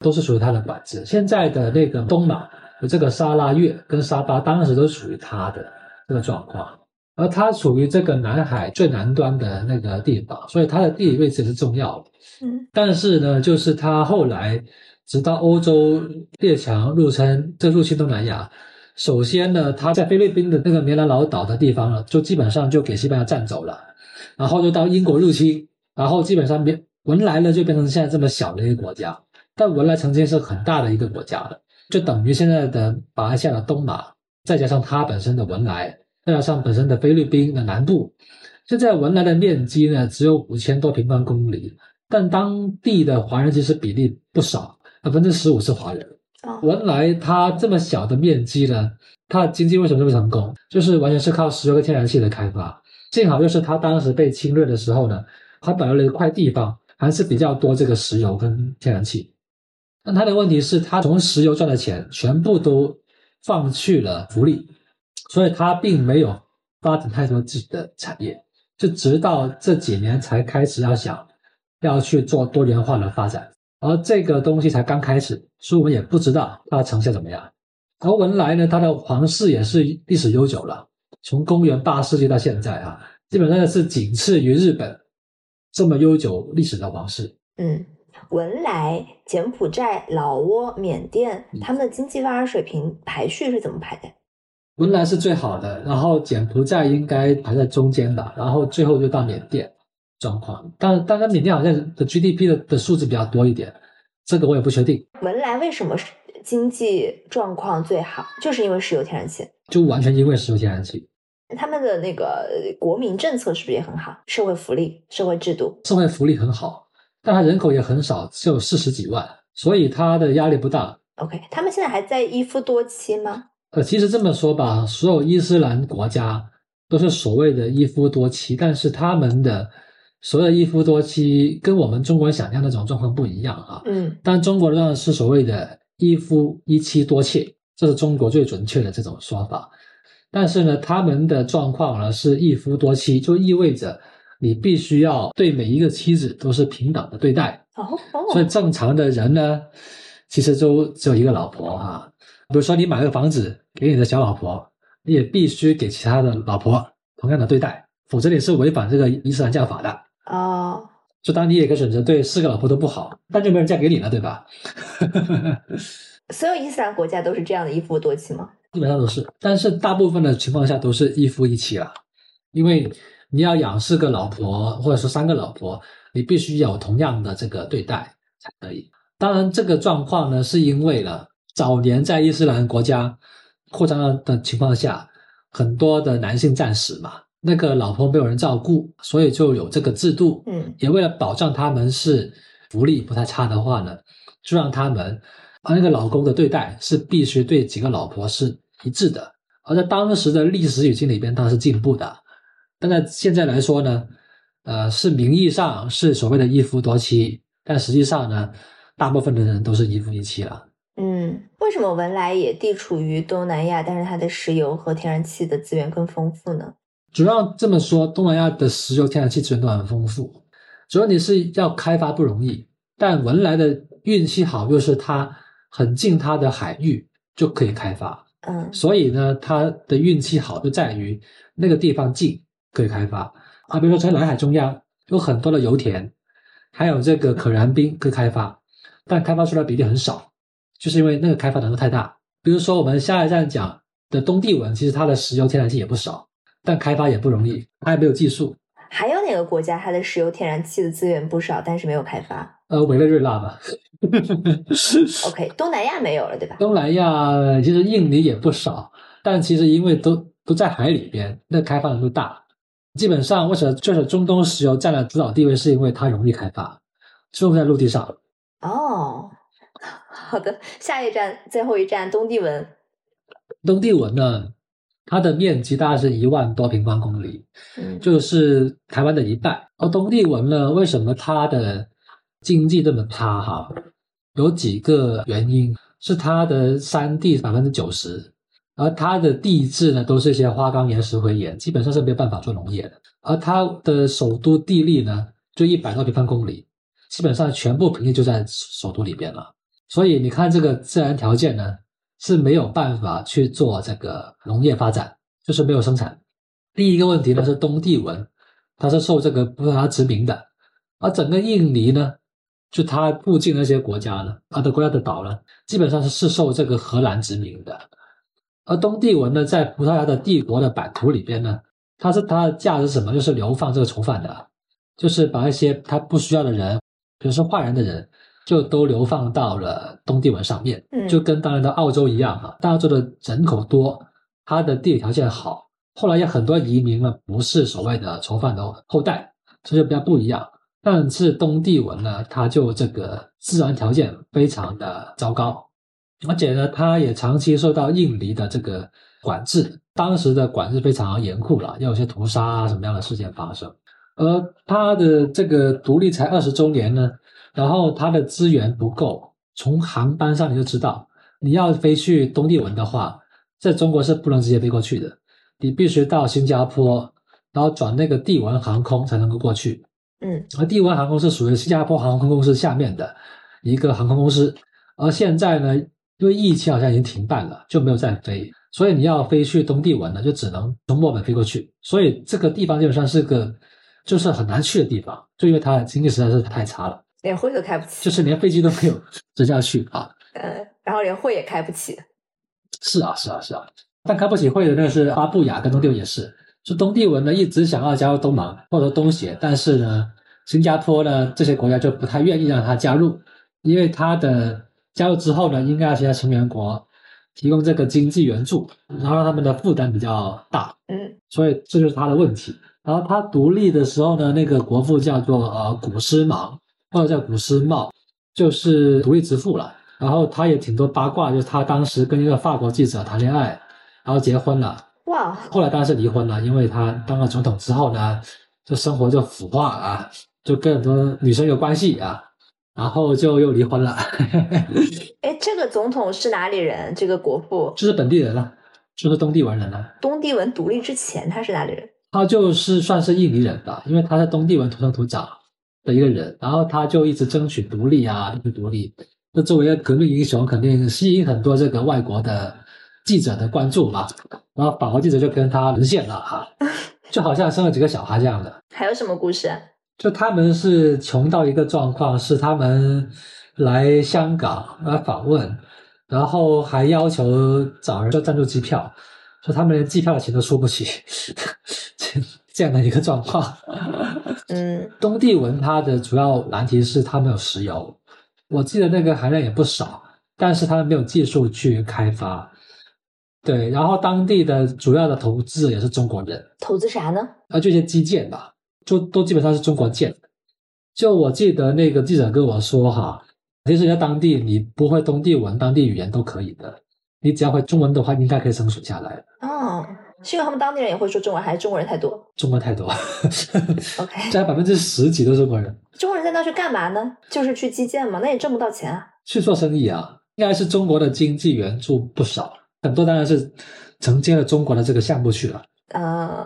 都是属于它的管制。现在的那个东马。这个沙拉越跟沙巴当时都属于他的这个状况，而它处于这个南海最南端的那个地方，所以它的地理位置是重要的。嗯，但是呢，就是它后来直到欧洲列强入侵，这入侵东南亚，首先呢，它在菲律宾的那个棉兰老岛的地方呢，就基本上就给西班牙占走了，然后就到英国入侵，然后基本上变文莱呢就变成现在这么小的一个国家，但文莱曾经是很大的一个国家的。就等于现在的马来西亚的东马，再加上它本身的文莱，再加上本身的菲律宾的南部，现在文莱的面积呢只有五千多平方公里，但当地的华人其实比例不少，百分之十五是华人。文莱它这么小的面积呢，它的经济为什么这么成功？就是完全是靠石油跟天然气的开发。幸好就是它当时被侵略的时候呢，它保留了一块地方，还是比较多这个石油跟天然气。但它的问题是，它从石油赚的钱全部都放去了福利，所以他并没有发展太多自己的产业，就直到这几年才开始要想要去做多元化的发展，而这个东西才刚开始，所以我们也不知道它的成效怎么样。而文莱呢，它的皇室也是历史悠久了，从公元八世纪到现在啊，基本上是仅次于日本这么悠久历史的皇室。嗯。文莱、柬埔寨、老挝、缅甸，他们的经济发展水平排序是怎么排的？文莱是最好的，然后柬埔寨应该排在中间吧，然后最后就到缅甸状况。但但然，缅甸好像的 GDP 的的数字比较多一点，这个我也不确定。文莱为什么是经济状况最好？就是因为石油天然气，就完全因为石油天然气。他们的那个国民政策是不是也很好？社会福利、社会制度，社会福利很好。但它人口也很少，只有四十几万，所以它的压力不大。OK，他们现在还在一夫多妻吗？呃，其实这么说吧，所有伊斯兰国家都是所谓的一夫多妻，但是他们的所谓的一夫多妻跟我们中国人想象那种状况不一样啊。嗯，但中国呢是所谓的一夫一妻多妾，这是中国最准确的这种说法。但是呢，他们的状况呢是一夫多妻，就意味着。你必须要对每一个妻子都是平等的对待哦，所以正常的人呢，其实就只有一个老婆哈。比如说你买个房子给你的小老婆，你也必须给其他的老婆同样的对待，否则你是违反这个伊斯兰教法的哦。就当你也可以选择对四个老婆都不好，那就没人嫁给你了，对吧？所有伊斯兰国家都是这样的一夫多妻吗？基本上都是，但是大部分的情况下都是一夫一妻了，因为。你要养四个老婆，或者说三个老婆，你必须有同样的这个对待才可以。当然，这个状况呢，是因为了早年在伊斯兰国家扩张的情况下，很多的男性战士嘛，那个老婆没有人照顾，所以就有这个制度。嗯，也为了保障他们是福利不太差的话呢，就让他们啊那个老公的对待是必须对几个老婆是一致的。而在当时的历史语境里边，它是进步的。但在现在来说呢，呃，是名义上是所谓的一夫多妻，但实际上呢，大部分的人都是一夫一妻了。嗯，为什么文莱也地处于东南亚，但是它的石油和天然气的资源更丰富呢？主要这么说，东南亚的石油天然气资源都很丰富，主要你是要开发不容易。但文莱的运气好，又是它很近它的海域就可以开发，嗯所以呢，它的运气好就在于那个地方近可以开发啊。比如说在南海中央有很多的油田，还有这个可燃冰可以开发，但开发出来比例很少，就是因为那个开发难度太大。比如说我们下一站讲的东帝汶，其实它的石油天然气也不少，但开发也不容易，它也没有技术。还有哪个国家它的石油天然气的资源不少，但是没有开发呃，委内瑞拉吧？OK，东南亚没有了，对吧？东南亚其实印尼也不少，但其实因为都都在海里边，那开发难度大。基本上，为什么就是中东石油占了主导地位，是因为它容易开发，就在陆地上。哦，好的，下一站最后一站东帝汶，东帝汶呢，它的面积大概是一万多平方公里，嗯就是台湾的一半。而东帝汶呢，为什么它的经济这么差？哈，有几个原因，是它的山地百分之九十，而它的地质呢都是一些花岗岩、石灰岩，基本上是没有办法做农业的。而它的首都地利呢，就一百多平方公里，基本上全部平地就在首都里边了。所以你看这个自然条件呢，是没有办法去做这个农业发展，就是没有生产。第一个问题呢是东帝汶，它是受这个葡萄牙殖民的，而整个印尼呢，就它附近那些国家呢，它的国家的岛呢，基本上是是受这个荷兰殖民的。而东帝汶呢，在葡萄牙的帝国的版图里边呢，它是它的价值什么？就是流放这个囚犯的，就是把一些他不需要的人，比如说坏人的人，就都流放到了东帝汶上面，嗯就跟当年的澳洲一样啊，大澳洲的人口多，它的地理条件好，后来有很多移民呢，不是所谓的囚犯的后代，所以就比较不一样。但是东帝汶呢，它就这个自然条件非常的糟糕，而且呢，它也长期受到印尼的这个管制，当时的管制非常严酷了，要有些屠杀啊什么样的事件发生。而它的这个独立才二十周年呢，然后它的资源不够，从航班上你就知道，你要飞去东帝汶的话，在中国是不能直接飞过去的，你必须到新加坡，然后转那个帝汶航空才能够过去。嗯。而帝汶航空是属于新加坡航空公司下面的一个航空公司，而现在呢，因为疫情好像已经停办了，就没有再飞，所以你要飞去东帝汶呢，就只能从墨尔本飞过去，所以这个地方基本上是个就是很难去的地方，就因为它的经济实在是太差了，连会都开不起，就是连飞机都没有直下去啊。嗯，然后连会也开不起，是啊，是啊，是啊。但开不起会的那个是巴布亚跟东帝汶也是，是东帝汶呢一直想要加入东盟或者东协，但是呢，新加坡呢这些国家就不太愿意让他加入，因为他的加入之后呢，应该要其他成员国提供这个经济援助，然后让他们的负担比较大，嗯所以这就是他的问题。然后他独立的时候呢，那个国父叫做呃古斯芒，或者叫古斯茂，就是独立之父了。然后他也挺多八卦，就是他当时跟一个法国记者谈恋爱，然后结婚了，哇，后来当然是离婚了，因为他当了总统之后呢，就生活就腐化啊，就跟很多女生有关系啊，然后就又离婚了，哎，这个总统是哪里人？这个国父就是本地人了，就是东帝汶人了。东帝汶独立之前他是哪里人？他就是算是印尼人吧，因为他在东帝汶土生土长的一个人，然后他就一直争取独立啊，争取独立。那作为一个革命英雄，肯定吸引很多这个外国的记者的关注嘛。然后法国记者就跟他沦陷了哈，就好像生了几个小孩这样的。还有什么故事啊？就他们是穷到一个状况，是他们来香港来访问，然后还要求找人做赞助机票，说他们连机票的钱都出不起，这样的一个状况。嗯东帝汶它的主要难题是它没有石油，我记得那个含量也不少，但是他们没有技术去开发。对，然后当地的主要的投资也是中国人，投资啥呢？啊，就一些基建吧，就都基本上是中国建的。就我记得那个记者跟我说哈，其实在当地你不会东帝汶当地语言都可以的，你只要会中文的话，应该可以生存下来。哦，是因为他们当地人也会说中文，还是中国人太多中国太多，？OK，占百分之十几都是中国人中国人在那去干嘛呢？就是去基建嘛，那也挣不到钱啊。去做生意啊，应该是中国的经济援助不少，很多当然是承接了中国的这个项目去了。呃，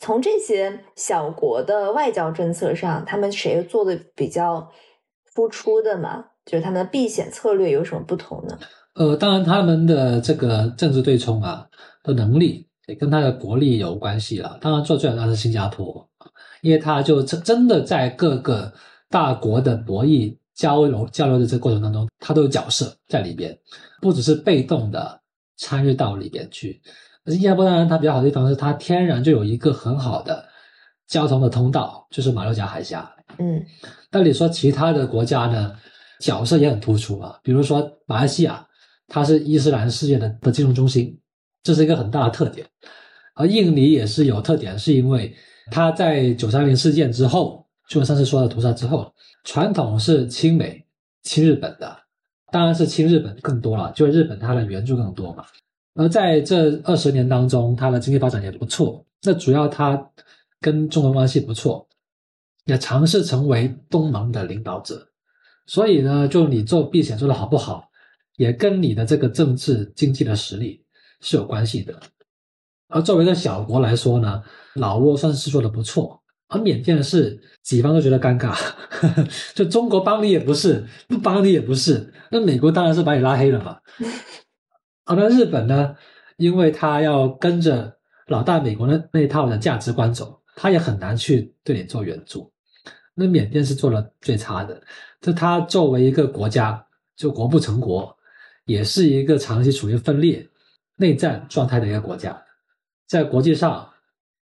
从这些小国的外交政策上，他们谁做的比较突出的嘛？就是他们的避险策略有什么不同呢？呃，当然他们的这个政治对冲啊的能力也跟它的国力有关系了。当然做最好的是新加坡，因为它就真真的在各个大国的博弈交流交流的这个过程当中，它都有角色在里边，不只是被动的参与到里边去。新加坡当然它比较好的地方是它天然就有一个很好的交通的通道，就是马六甲海峡。嗯，但你说其他的国家呢，角色也很突出啊，比如说马来西亚，它是伊斯兰世界的的金融中心，这是一个很大的特点。而印尼也是有特点，是因为它在九三零事件之后，就上次说的屠杀之后，传统是亲美亲日本的，当然是亲日本更多了，就是日本它的援助更多嘛。而在这二十年当中，它的经济发展也不错。那主要它跟中国关系不错，也尝试成为东盟的领导者。所以呢，就你做避险做的好不好，也跟你的这个政治经济的实力是有关系的。而作为一个小国来说呢，老挝算是做的不错，而缅甸是几方都觉得尴尬，就中国帮你也不是，不帮你也不是，那美国当然是把你拉黑了嘛。而那日本呢，因为他要跟着老大美国的那套的价值观走，他也很难去对你做援助。那缅甸是做的最差的，就他作为一个国家，就国不成国，也是一个长期处于分裂、内战状态的一个国家，在国际上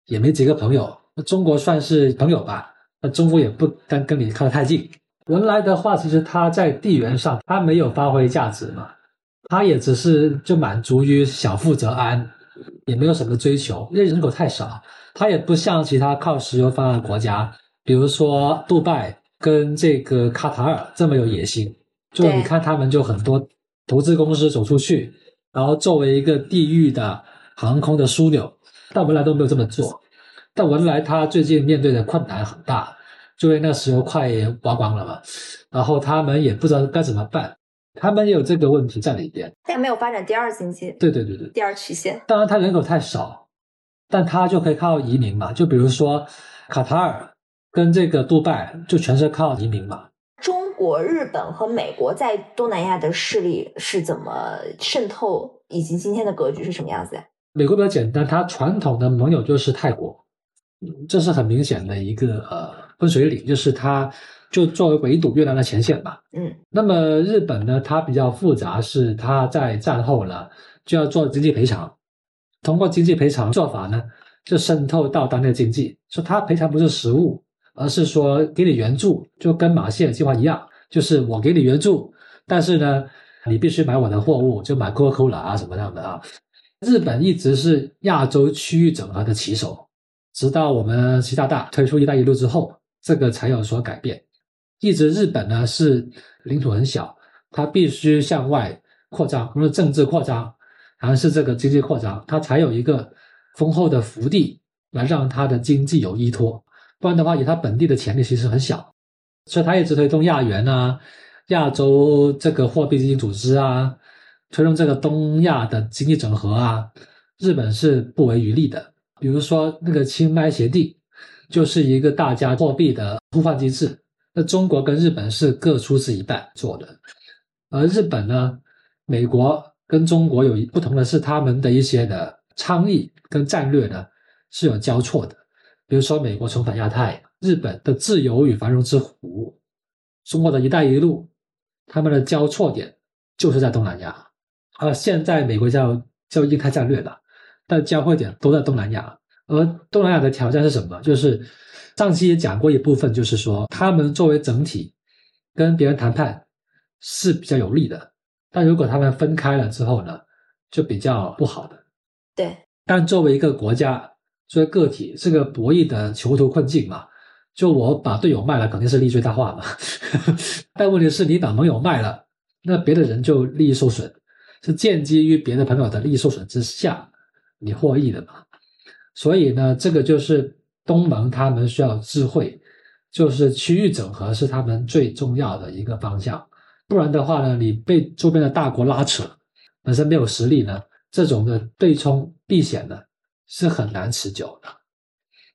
也没几个朋友。那中国算是朋友吧，那中国也不敢跟你靠得太近。文莱的话，其实它在地缘上它没有发挥价值嘛。它也只是就满足于小富则安，也没有什么追求，因为人口太少。它也不像其他靠石油发达的国家，比如说杜拜跟这个卡塔尔这么有野心。就你看他们就很多投资公司走出去，然后作为一个地域的航空的枢纽，但文莱都没有这么做。但文莱他最近面对的困难很大，就因为那石油快挖光了嘛，然后他们也不知道该怎么办。他们也有这个问题在里边，但没有发展第二经济。对对对对，第二曲线。当然，它人口太少，但它就可以靠移民嘛。就比如说卡塔尔跟这个杜拜，就全是靠移民嘛。中国、日本和美国在东南亚的势力是怎么渗透，以及今天的格局是什么样子呀？美国比较简单，它传统的盟友就是泰国，这是很明显的一个呃分水岭，就是它。就作为围堵越南的前线吧。嗯，那么日本呢，它比较复杂，是它在战后呢就要做经济赔偿，通过经济赔偿做法呢，就渗透到当地经济。说它赔偿不是实物，而是说给你援助，就跟马歇尔计划一样，就是我给你援助，但是呢，你必须买我的货物，就买 Coca-Cola 啊什么样的啊。日本一直是亚洲区域整合的旗手，直到我们习大大推出“一带一路”之后，这个才有所改变。一直日本呢是领土很小，它必须向外扩张，无论政治扩张还是这个经济扩张，它才有一个丰厚的福地来让它的经济有依托。不然的话，以它本地的潜力其实很小，所以它一直推动亚元啊、亚洲这个货币基金组织啊，推动这个东亚的经济整合啊，日本是不遗余力的。比如说那个清迈协定，就是一个大家货币的互换机制。那中国跟日本是各出资一半做的，而日本呢，美国跟中国有不同的是，他们的一些的倡议跟战略呢是有交错的。比如说，美国重返亚太，日本的自由与繁荣之湖，中国的一带一路，他们的交错点就是在东南亚。而现在美国叫叫印太战略了，但交汇点都在东南亚。而东南亚的挑战是什么？就是。上期也讲过一部分，就是说他们作为整体跟别人谈判是比较有利的，但如果他们分开了之后呢，就比较不好的。对，但作为一个国家，作为个体，是个博弈的囚徒困境嘛。就我把队友卖了，肯定是利益最大化嘛。但问题是你把盟友卖了，那别的人就利益受损，是建基于别的朋友的利益受损之下，你获益的嘛。所以呢，这个就是。东盟他们需要智慧，就是区域整合是他们最重要的一个方向。不然的话呢，你被周边的大国拉扯，本身没有实力呢，这种的对冲避险呢是很难持久的。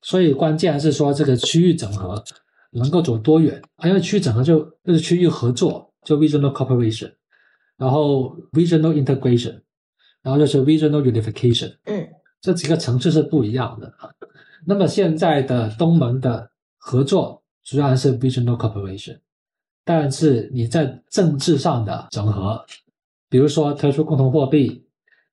所以关键还是说这个区域整合能够走多远，因为区域整合就就是区域合作，就 regional cooperation，然后 regional integration，然后就是 regional unification，嗯这几个层次是不一样的啊。那么现在的东盟的合作主要还是 regional cooperation，但是你在政治上的整合，比如说推出共同货币，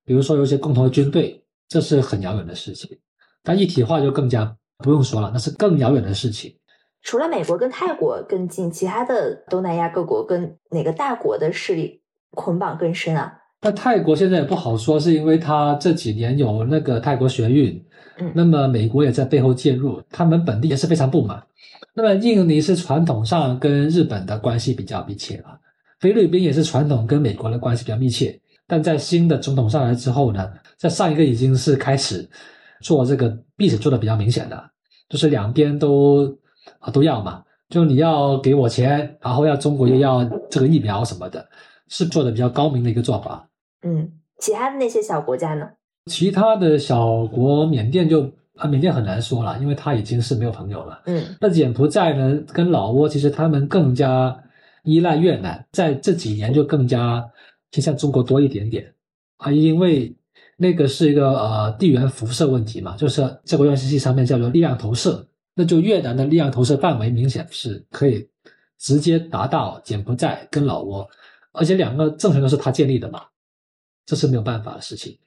比如说有一些共同的军队，这是很遥远的事情。但一体化就更加不用说了，那是更遥远的事情。除了美国跟泰国更近，其他的东南亚各国跟哪个大国的势力捆绑更深啊？那泰国现在也不好说，是因为它这几年有那个泰国学运，嗯那么美国也在背后介入，他们本地也是非常不满。那么印尼是传统上跟日本的关系比较密切啊，菲律宾也是传统跟美国的关系比较密切，但在新的总统上来之后呢，在上一个已经是开始做这个避险做的比较明显的，就是两边都啊都要嘛，就你要给我钱，然后要中国又要这个疫苗什么的，是做的比较高明的一个做法。嗯，其他的那些小国家呢？其他的小国，缅甸就啊，缅甸很难说了，因为它已经是没有朋友了。嗯那柬埔寨呢，跟老挝其实他们更加依赖越南，在这几年就更加偏向中国多一点点啊，因为那个是一个呃地缘辐射问题嘛，就是这个 UNCC 上面叫做力量投射，那就越南的力量投射范围明显是可以直接达到柬埔寨跟老挝，而且两个政权都是他建立的嘛，这是没有办法的事情。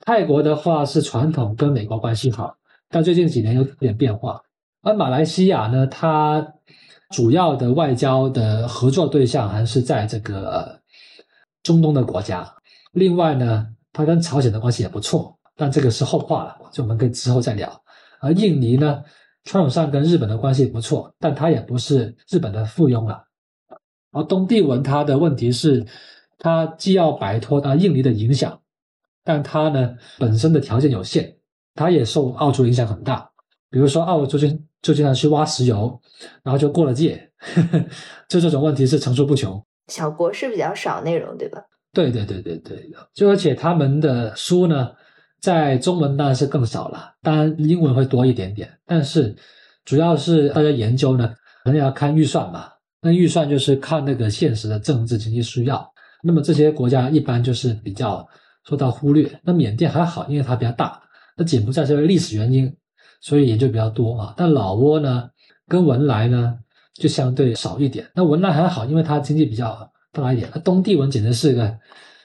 泰国的话是传统跟美国关系好，但最近几年有点变化。而马来西亚呢，它主要的外交的合作对象还是在这个中东的国家。另外呢，它跟朝鲜的关系也不错，但这个是后话了，就我们可以之后再聊。而印尼呢，传统上跟日本的关系不错，但它也不是日本的附庸了。而东帝汶它的问题是，它既要摆脱啊印尼的影响，但它呢本身的条件有限，它也受澳洲影响很大。比如说澳洲就就经常去挖石油，然后就过了界，呵 呵就这种问题是层出不穷。小国是比较少内容，对吧？对对对对对，就而且他们的书呢，在中文当然是更少了，当然英文会多一点点，但是主要是大家研究呢，可能要看预算嘛。那预算就是看那个现实的政治经济需要。那么这些国家一般就是比较受到忽略。那缅甸还好，因为它比较大。那柬埔寨是因为历史原因，所以研究比较多啊。但老挝呢，跟文莱呢就相对少一点。那文莱还好，因为它经济比较大一点。那东帝汶简直是个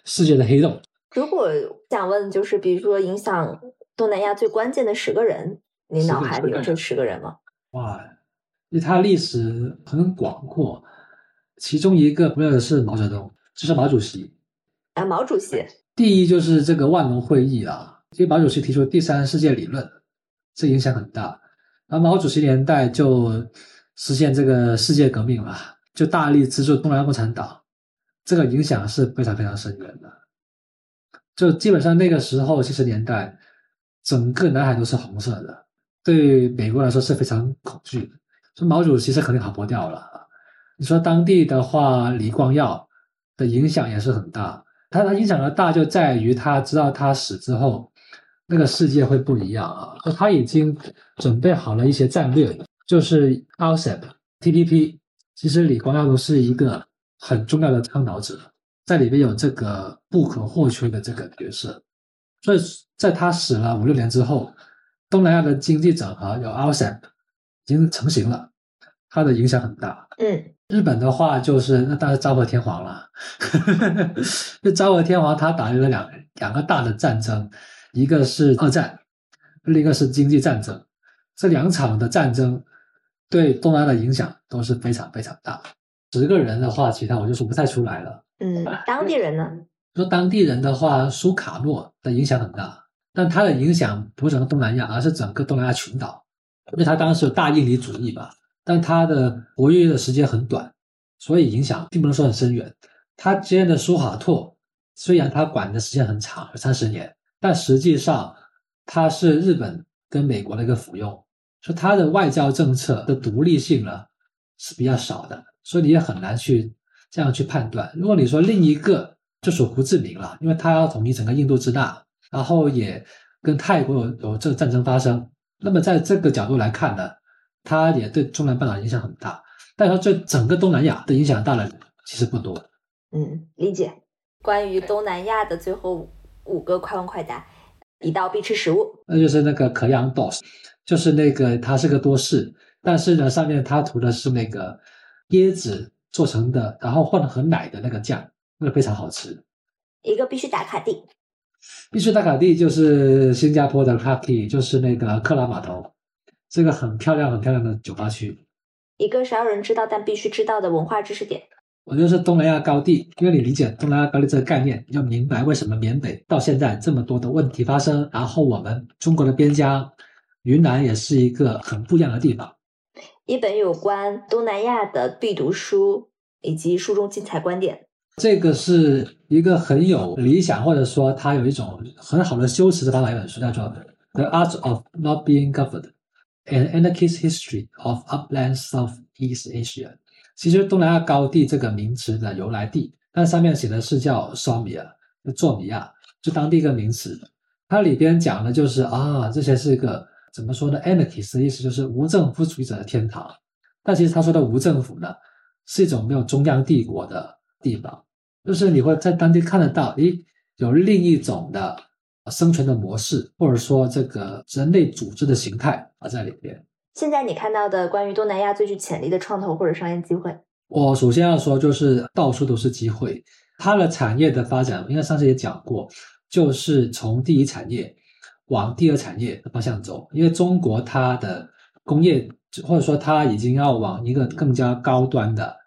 世界的黑洞。如果想问，就是比如说影响东南亚最关键的十个人，你脑海里有这十个人吗？哇，因为它历史很广阔，其中一个不要的是毛泽东，就是毛主席。啊，毛主席，第一就是这个万隆会议啊，因为毛主席提出第三世界理论，这影响很大。然后毛主席年代就实现这个世界革命了，就大力资助东南亚共产党，这个影响是非常非常深远的。就基本上那个时候七十年代，整个南海都是红色的，对美国来说是非常恐惧的。所以毛主席是肯定跑不掉了。你说当地的话，李光耀的影响也是很大。他他影响的大就在于他知道他死之后，那个世界会不一样啊。说他已经准备好了一些战略，就是 RCEP、TPP。其实李光耀都是一个很重要的倡导者，在里面有这个不可或缺的这个角色。所以在他死了五六年之后，东南亚的经济整合有 RCEP 已经成型了，它的影响很大。嗯日本的话就是那当然昭和天皇了，就昭和天皇他打赢了两两个大的战争，一个是二战，另一个是经济战争。这两场的战争对东南亚的影响都是非常非常大。十个人的话，其他我就数不太出来了。嗯，当地人呢？说当地人的话，苏卡诺的影响很大，但他的影响不是整个东南亚，而是整个东南亚群岛，因为他当时有大印尼主义吧。但他的活跃的时间很短，所以影响并不能说很深远。他接任的苏哈托，虽然他管的时间很长，有三十年，但实际上他是日本跟美国的一个附庸，说他的外交政策的独立性呢是比较少的，所以你也很难去这样去判断。如果你说另一个，就属胡志明了，因为他要统一整个印度支那，然后也跟泰国有有这个战争发生。那么在这个角度来看呢，它也对中南半岛影响很大。但是说对整个东南亚的影响大的，其实不多。嗯，理解。关于东南亚的最后五个快问快答，一道必吃食物，那就是那个可养 dos，就是那个它是个多士，但是呢上面它涂的是那个椰子做成的，然后混合奶的那个酱，那个非常好吃。一个必须打卡地，必须打卡地就是新加坡的 c l a k y 就是那个克拉码头，这个很漂亮很漂亮的酒吧区。一个少有人知道但必须知道的文化知识点。我就是东南亚高地，因为你理解东南亚高地这个概念，要明白为什么缅北到现在这么多的问题发生。然后我们中国的边疆，云南也是一个很不一样的地方。一本有关东南亚的必读书，以及书中精彩观点。这个是一个很有理想，或者说它有一种很好的修辞的方法。一本书叫做《The Art of Not Being Governed: An Anarchist History of Upland Southeast Asia》。其实东南亚高地这个名词的由来地，那上面写的是叫双米亚，就做米亚，就当地一个名词。它里边讲的就是啊，这些是一个怎么说呢？Anarchist 的意思就是无政府主义者的天堂。但其实他说的无政府呢，是一种没有中央帝国的地方，就是你会在当地看得到，诶，有另一种的生存的模式，或者说这个人类组织的形态啊在里边。现在你看到的关于东南亚最具潜力的创投或者商业机会，我首先要说就是到处都是机会。它的产业的发展，应该上次也讲过，就是从第一产业往第二产业的方向走。因为中国它的工业或者说它已经要往一个更加高端的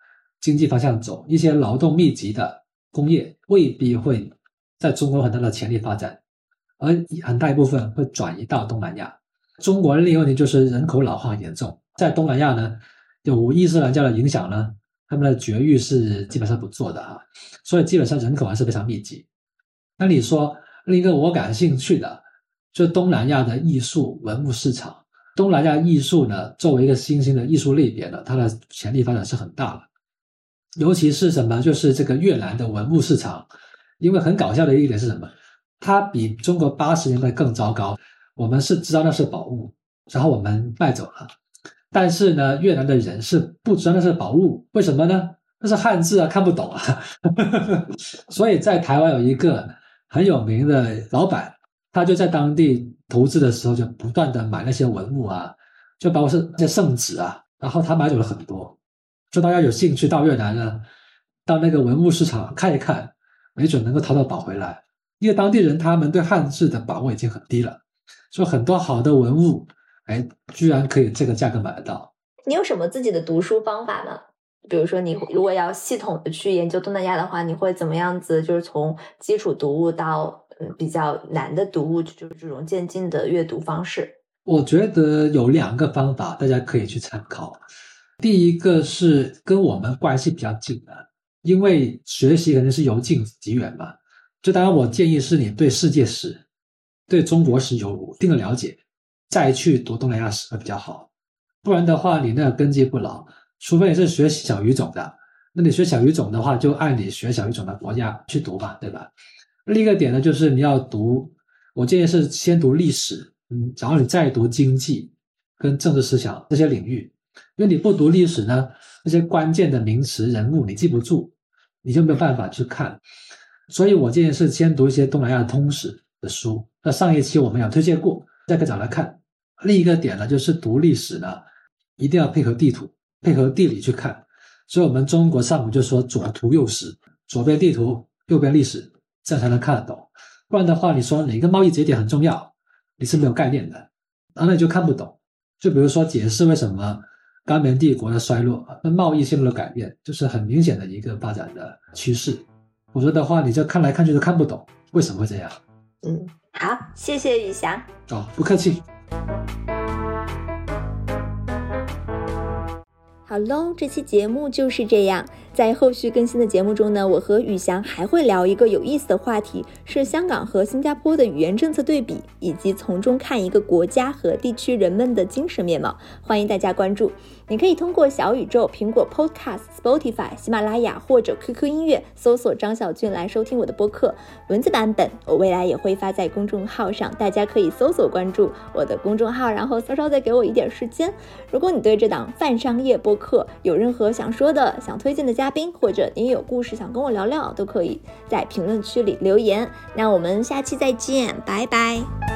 经济方向走，一些劳动密集的工业未必会在中国很大的潜力发展，而很大一部分会转移到东南亚。中国的另一个问题就是人口老化严重，在东南亚呢，有伊斯兰教的影响呢，他们的绝育是基本上不做的啊，所以基本上人口还是非常密集。那你说另一个我感兴趣的，就东南亚的艺术文物市场，东南亚艺术呢，作为一个新兴的艺术类别呢，它的潜力发展是很大的，尤其是什么，就是这个越南的文物市场，因为很搞笑的一点是什么，它比中国八十年代更糟糕。我们是知道那是宝物，然后我们卖走了。但是呢，越南的人是不知道那是宝物，为什么呢？那是汉字啊，看不懂啊。所以在台湾有一个很有名的老板，他就在当地投资的时候，就不断的买那些文物啊，就包括是那些圣旨啊，然后他买走了很多。就大家有兴趣到越南呢，到那个文物市场看一看，没准能够淘到宝回来。因为当地人他们对汉字的把握已经很低了。说很多好的文物，哎，居然可以这个价格买得到。你有什么自己的读书方法吗？比如说，你如果要系统的去研究东南亚的话，你会怎么样子？就是从基础读物到嗯比较难的读物，就是这种渐进的阅读方式。我觉得有两个方法，大家可以去参考。第一个是跟我们关系比较近的，因为学习肯定是由近及远嘛。就当然，我建议是你对世界史。对中国史有一定的了解，再去读东南亚史会比较好。不然的话，你那个根基不牢。除非你是学小语种的，那你学小语种的话，就按你学小语种的国家去读吧，对吧？另一个点呢，就是你要读，我建议是先读历史，嗯，然后你再读经济跟政治思想这些领域。因为你不读历史呢，那些关键的名词人物你记不住，你就没有办法去看。所以我建议是先读一些东南亚通史的书。那上一期我们有推荐过，再可以找来看。另一个点呢，就是读历史呢，一定要配合地图、配合地理去看。所以，我们中国上古就说左图右史，左边地图，右边历史，这样才能看得懂。不然的话，你说哪个贸易节点很重要，你是没有概念的，那你就看不懂。就比如说解释为什么甘棉帝国的衰落，那贸易线路的改变，就是很明显的一个发展的趋势。否则的话，你就看来看去都看不懂，为什么会这样？嗯。好，谢谢宇翔。哦，不客气。好喽，这期节目就是这样。在后续更新的节目中呢，我和宇翔还会聊一个有意思的话题，是香港和新加坡的语言政策对比，以及从中看一个国家和地区人们的精神面貌。欢迎大家关注，你可以通过小宇宙、苹果 Podcast、Spotify、喜马拉雅或者 QQ 音乐搜索张小俊来收听我的播客。文字版本我未来也会发在公众号上，大家可以搜索关注我的公众号，然后稍稍再给我一点时间。如果你对这档泛商业播客有任何想说的、想推荐的嘉嘉宾，或者您有故事想跟我聊聊，都可以在评论区里留言。那我们下期再见，拜拜。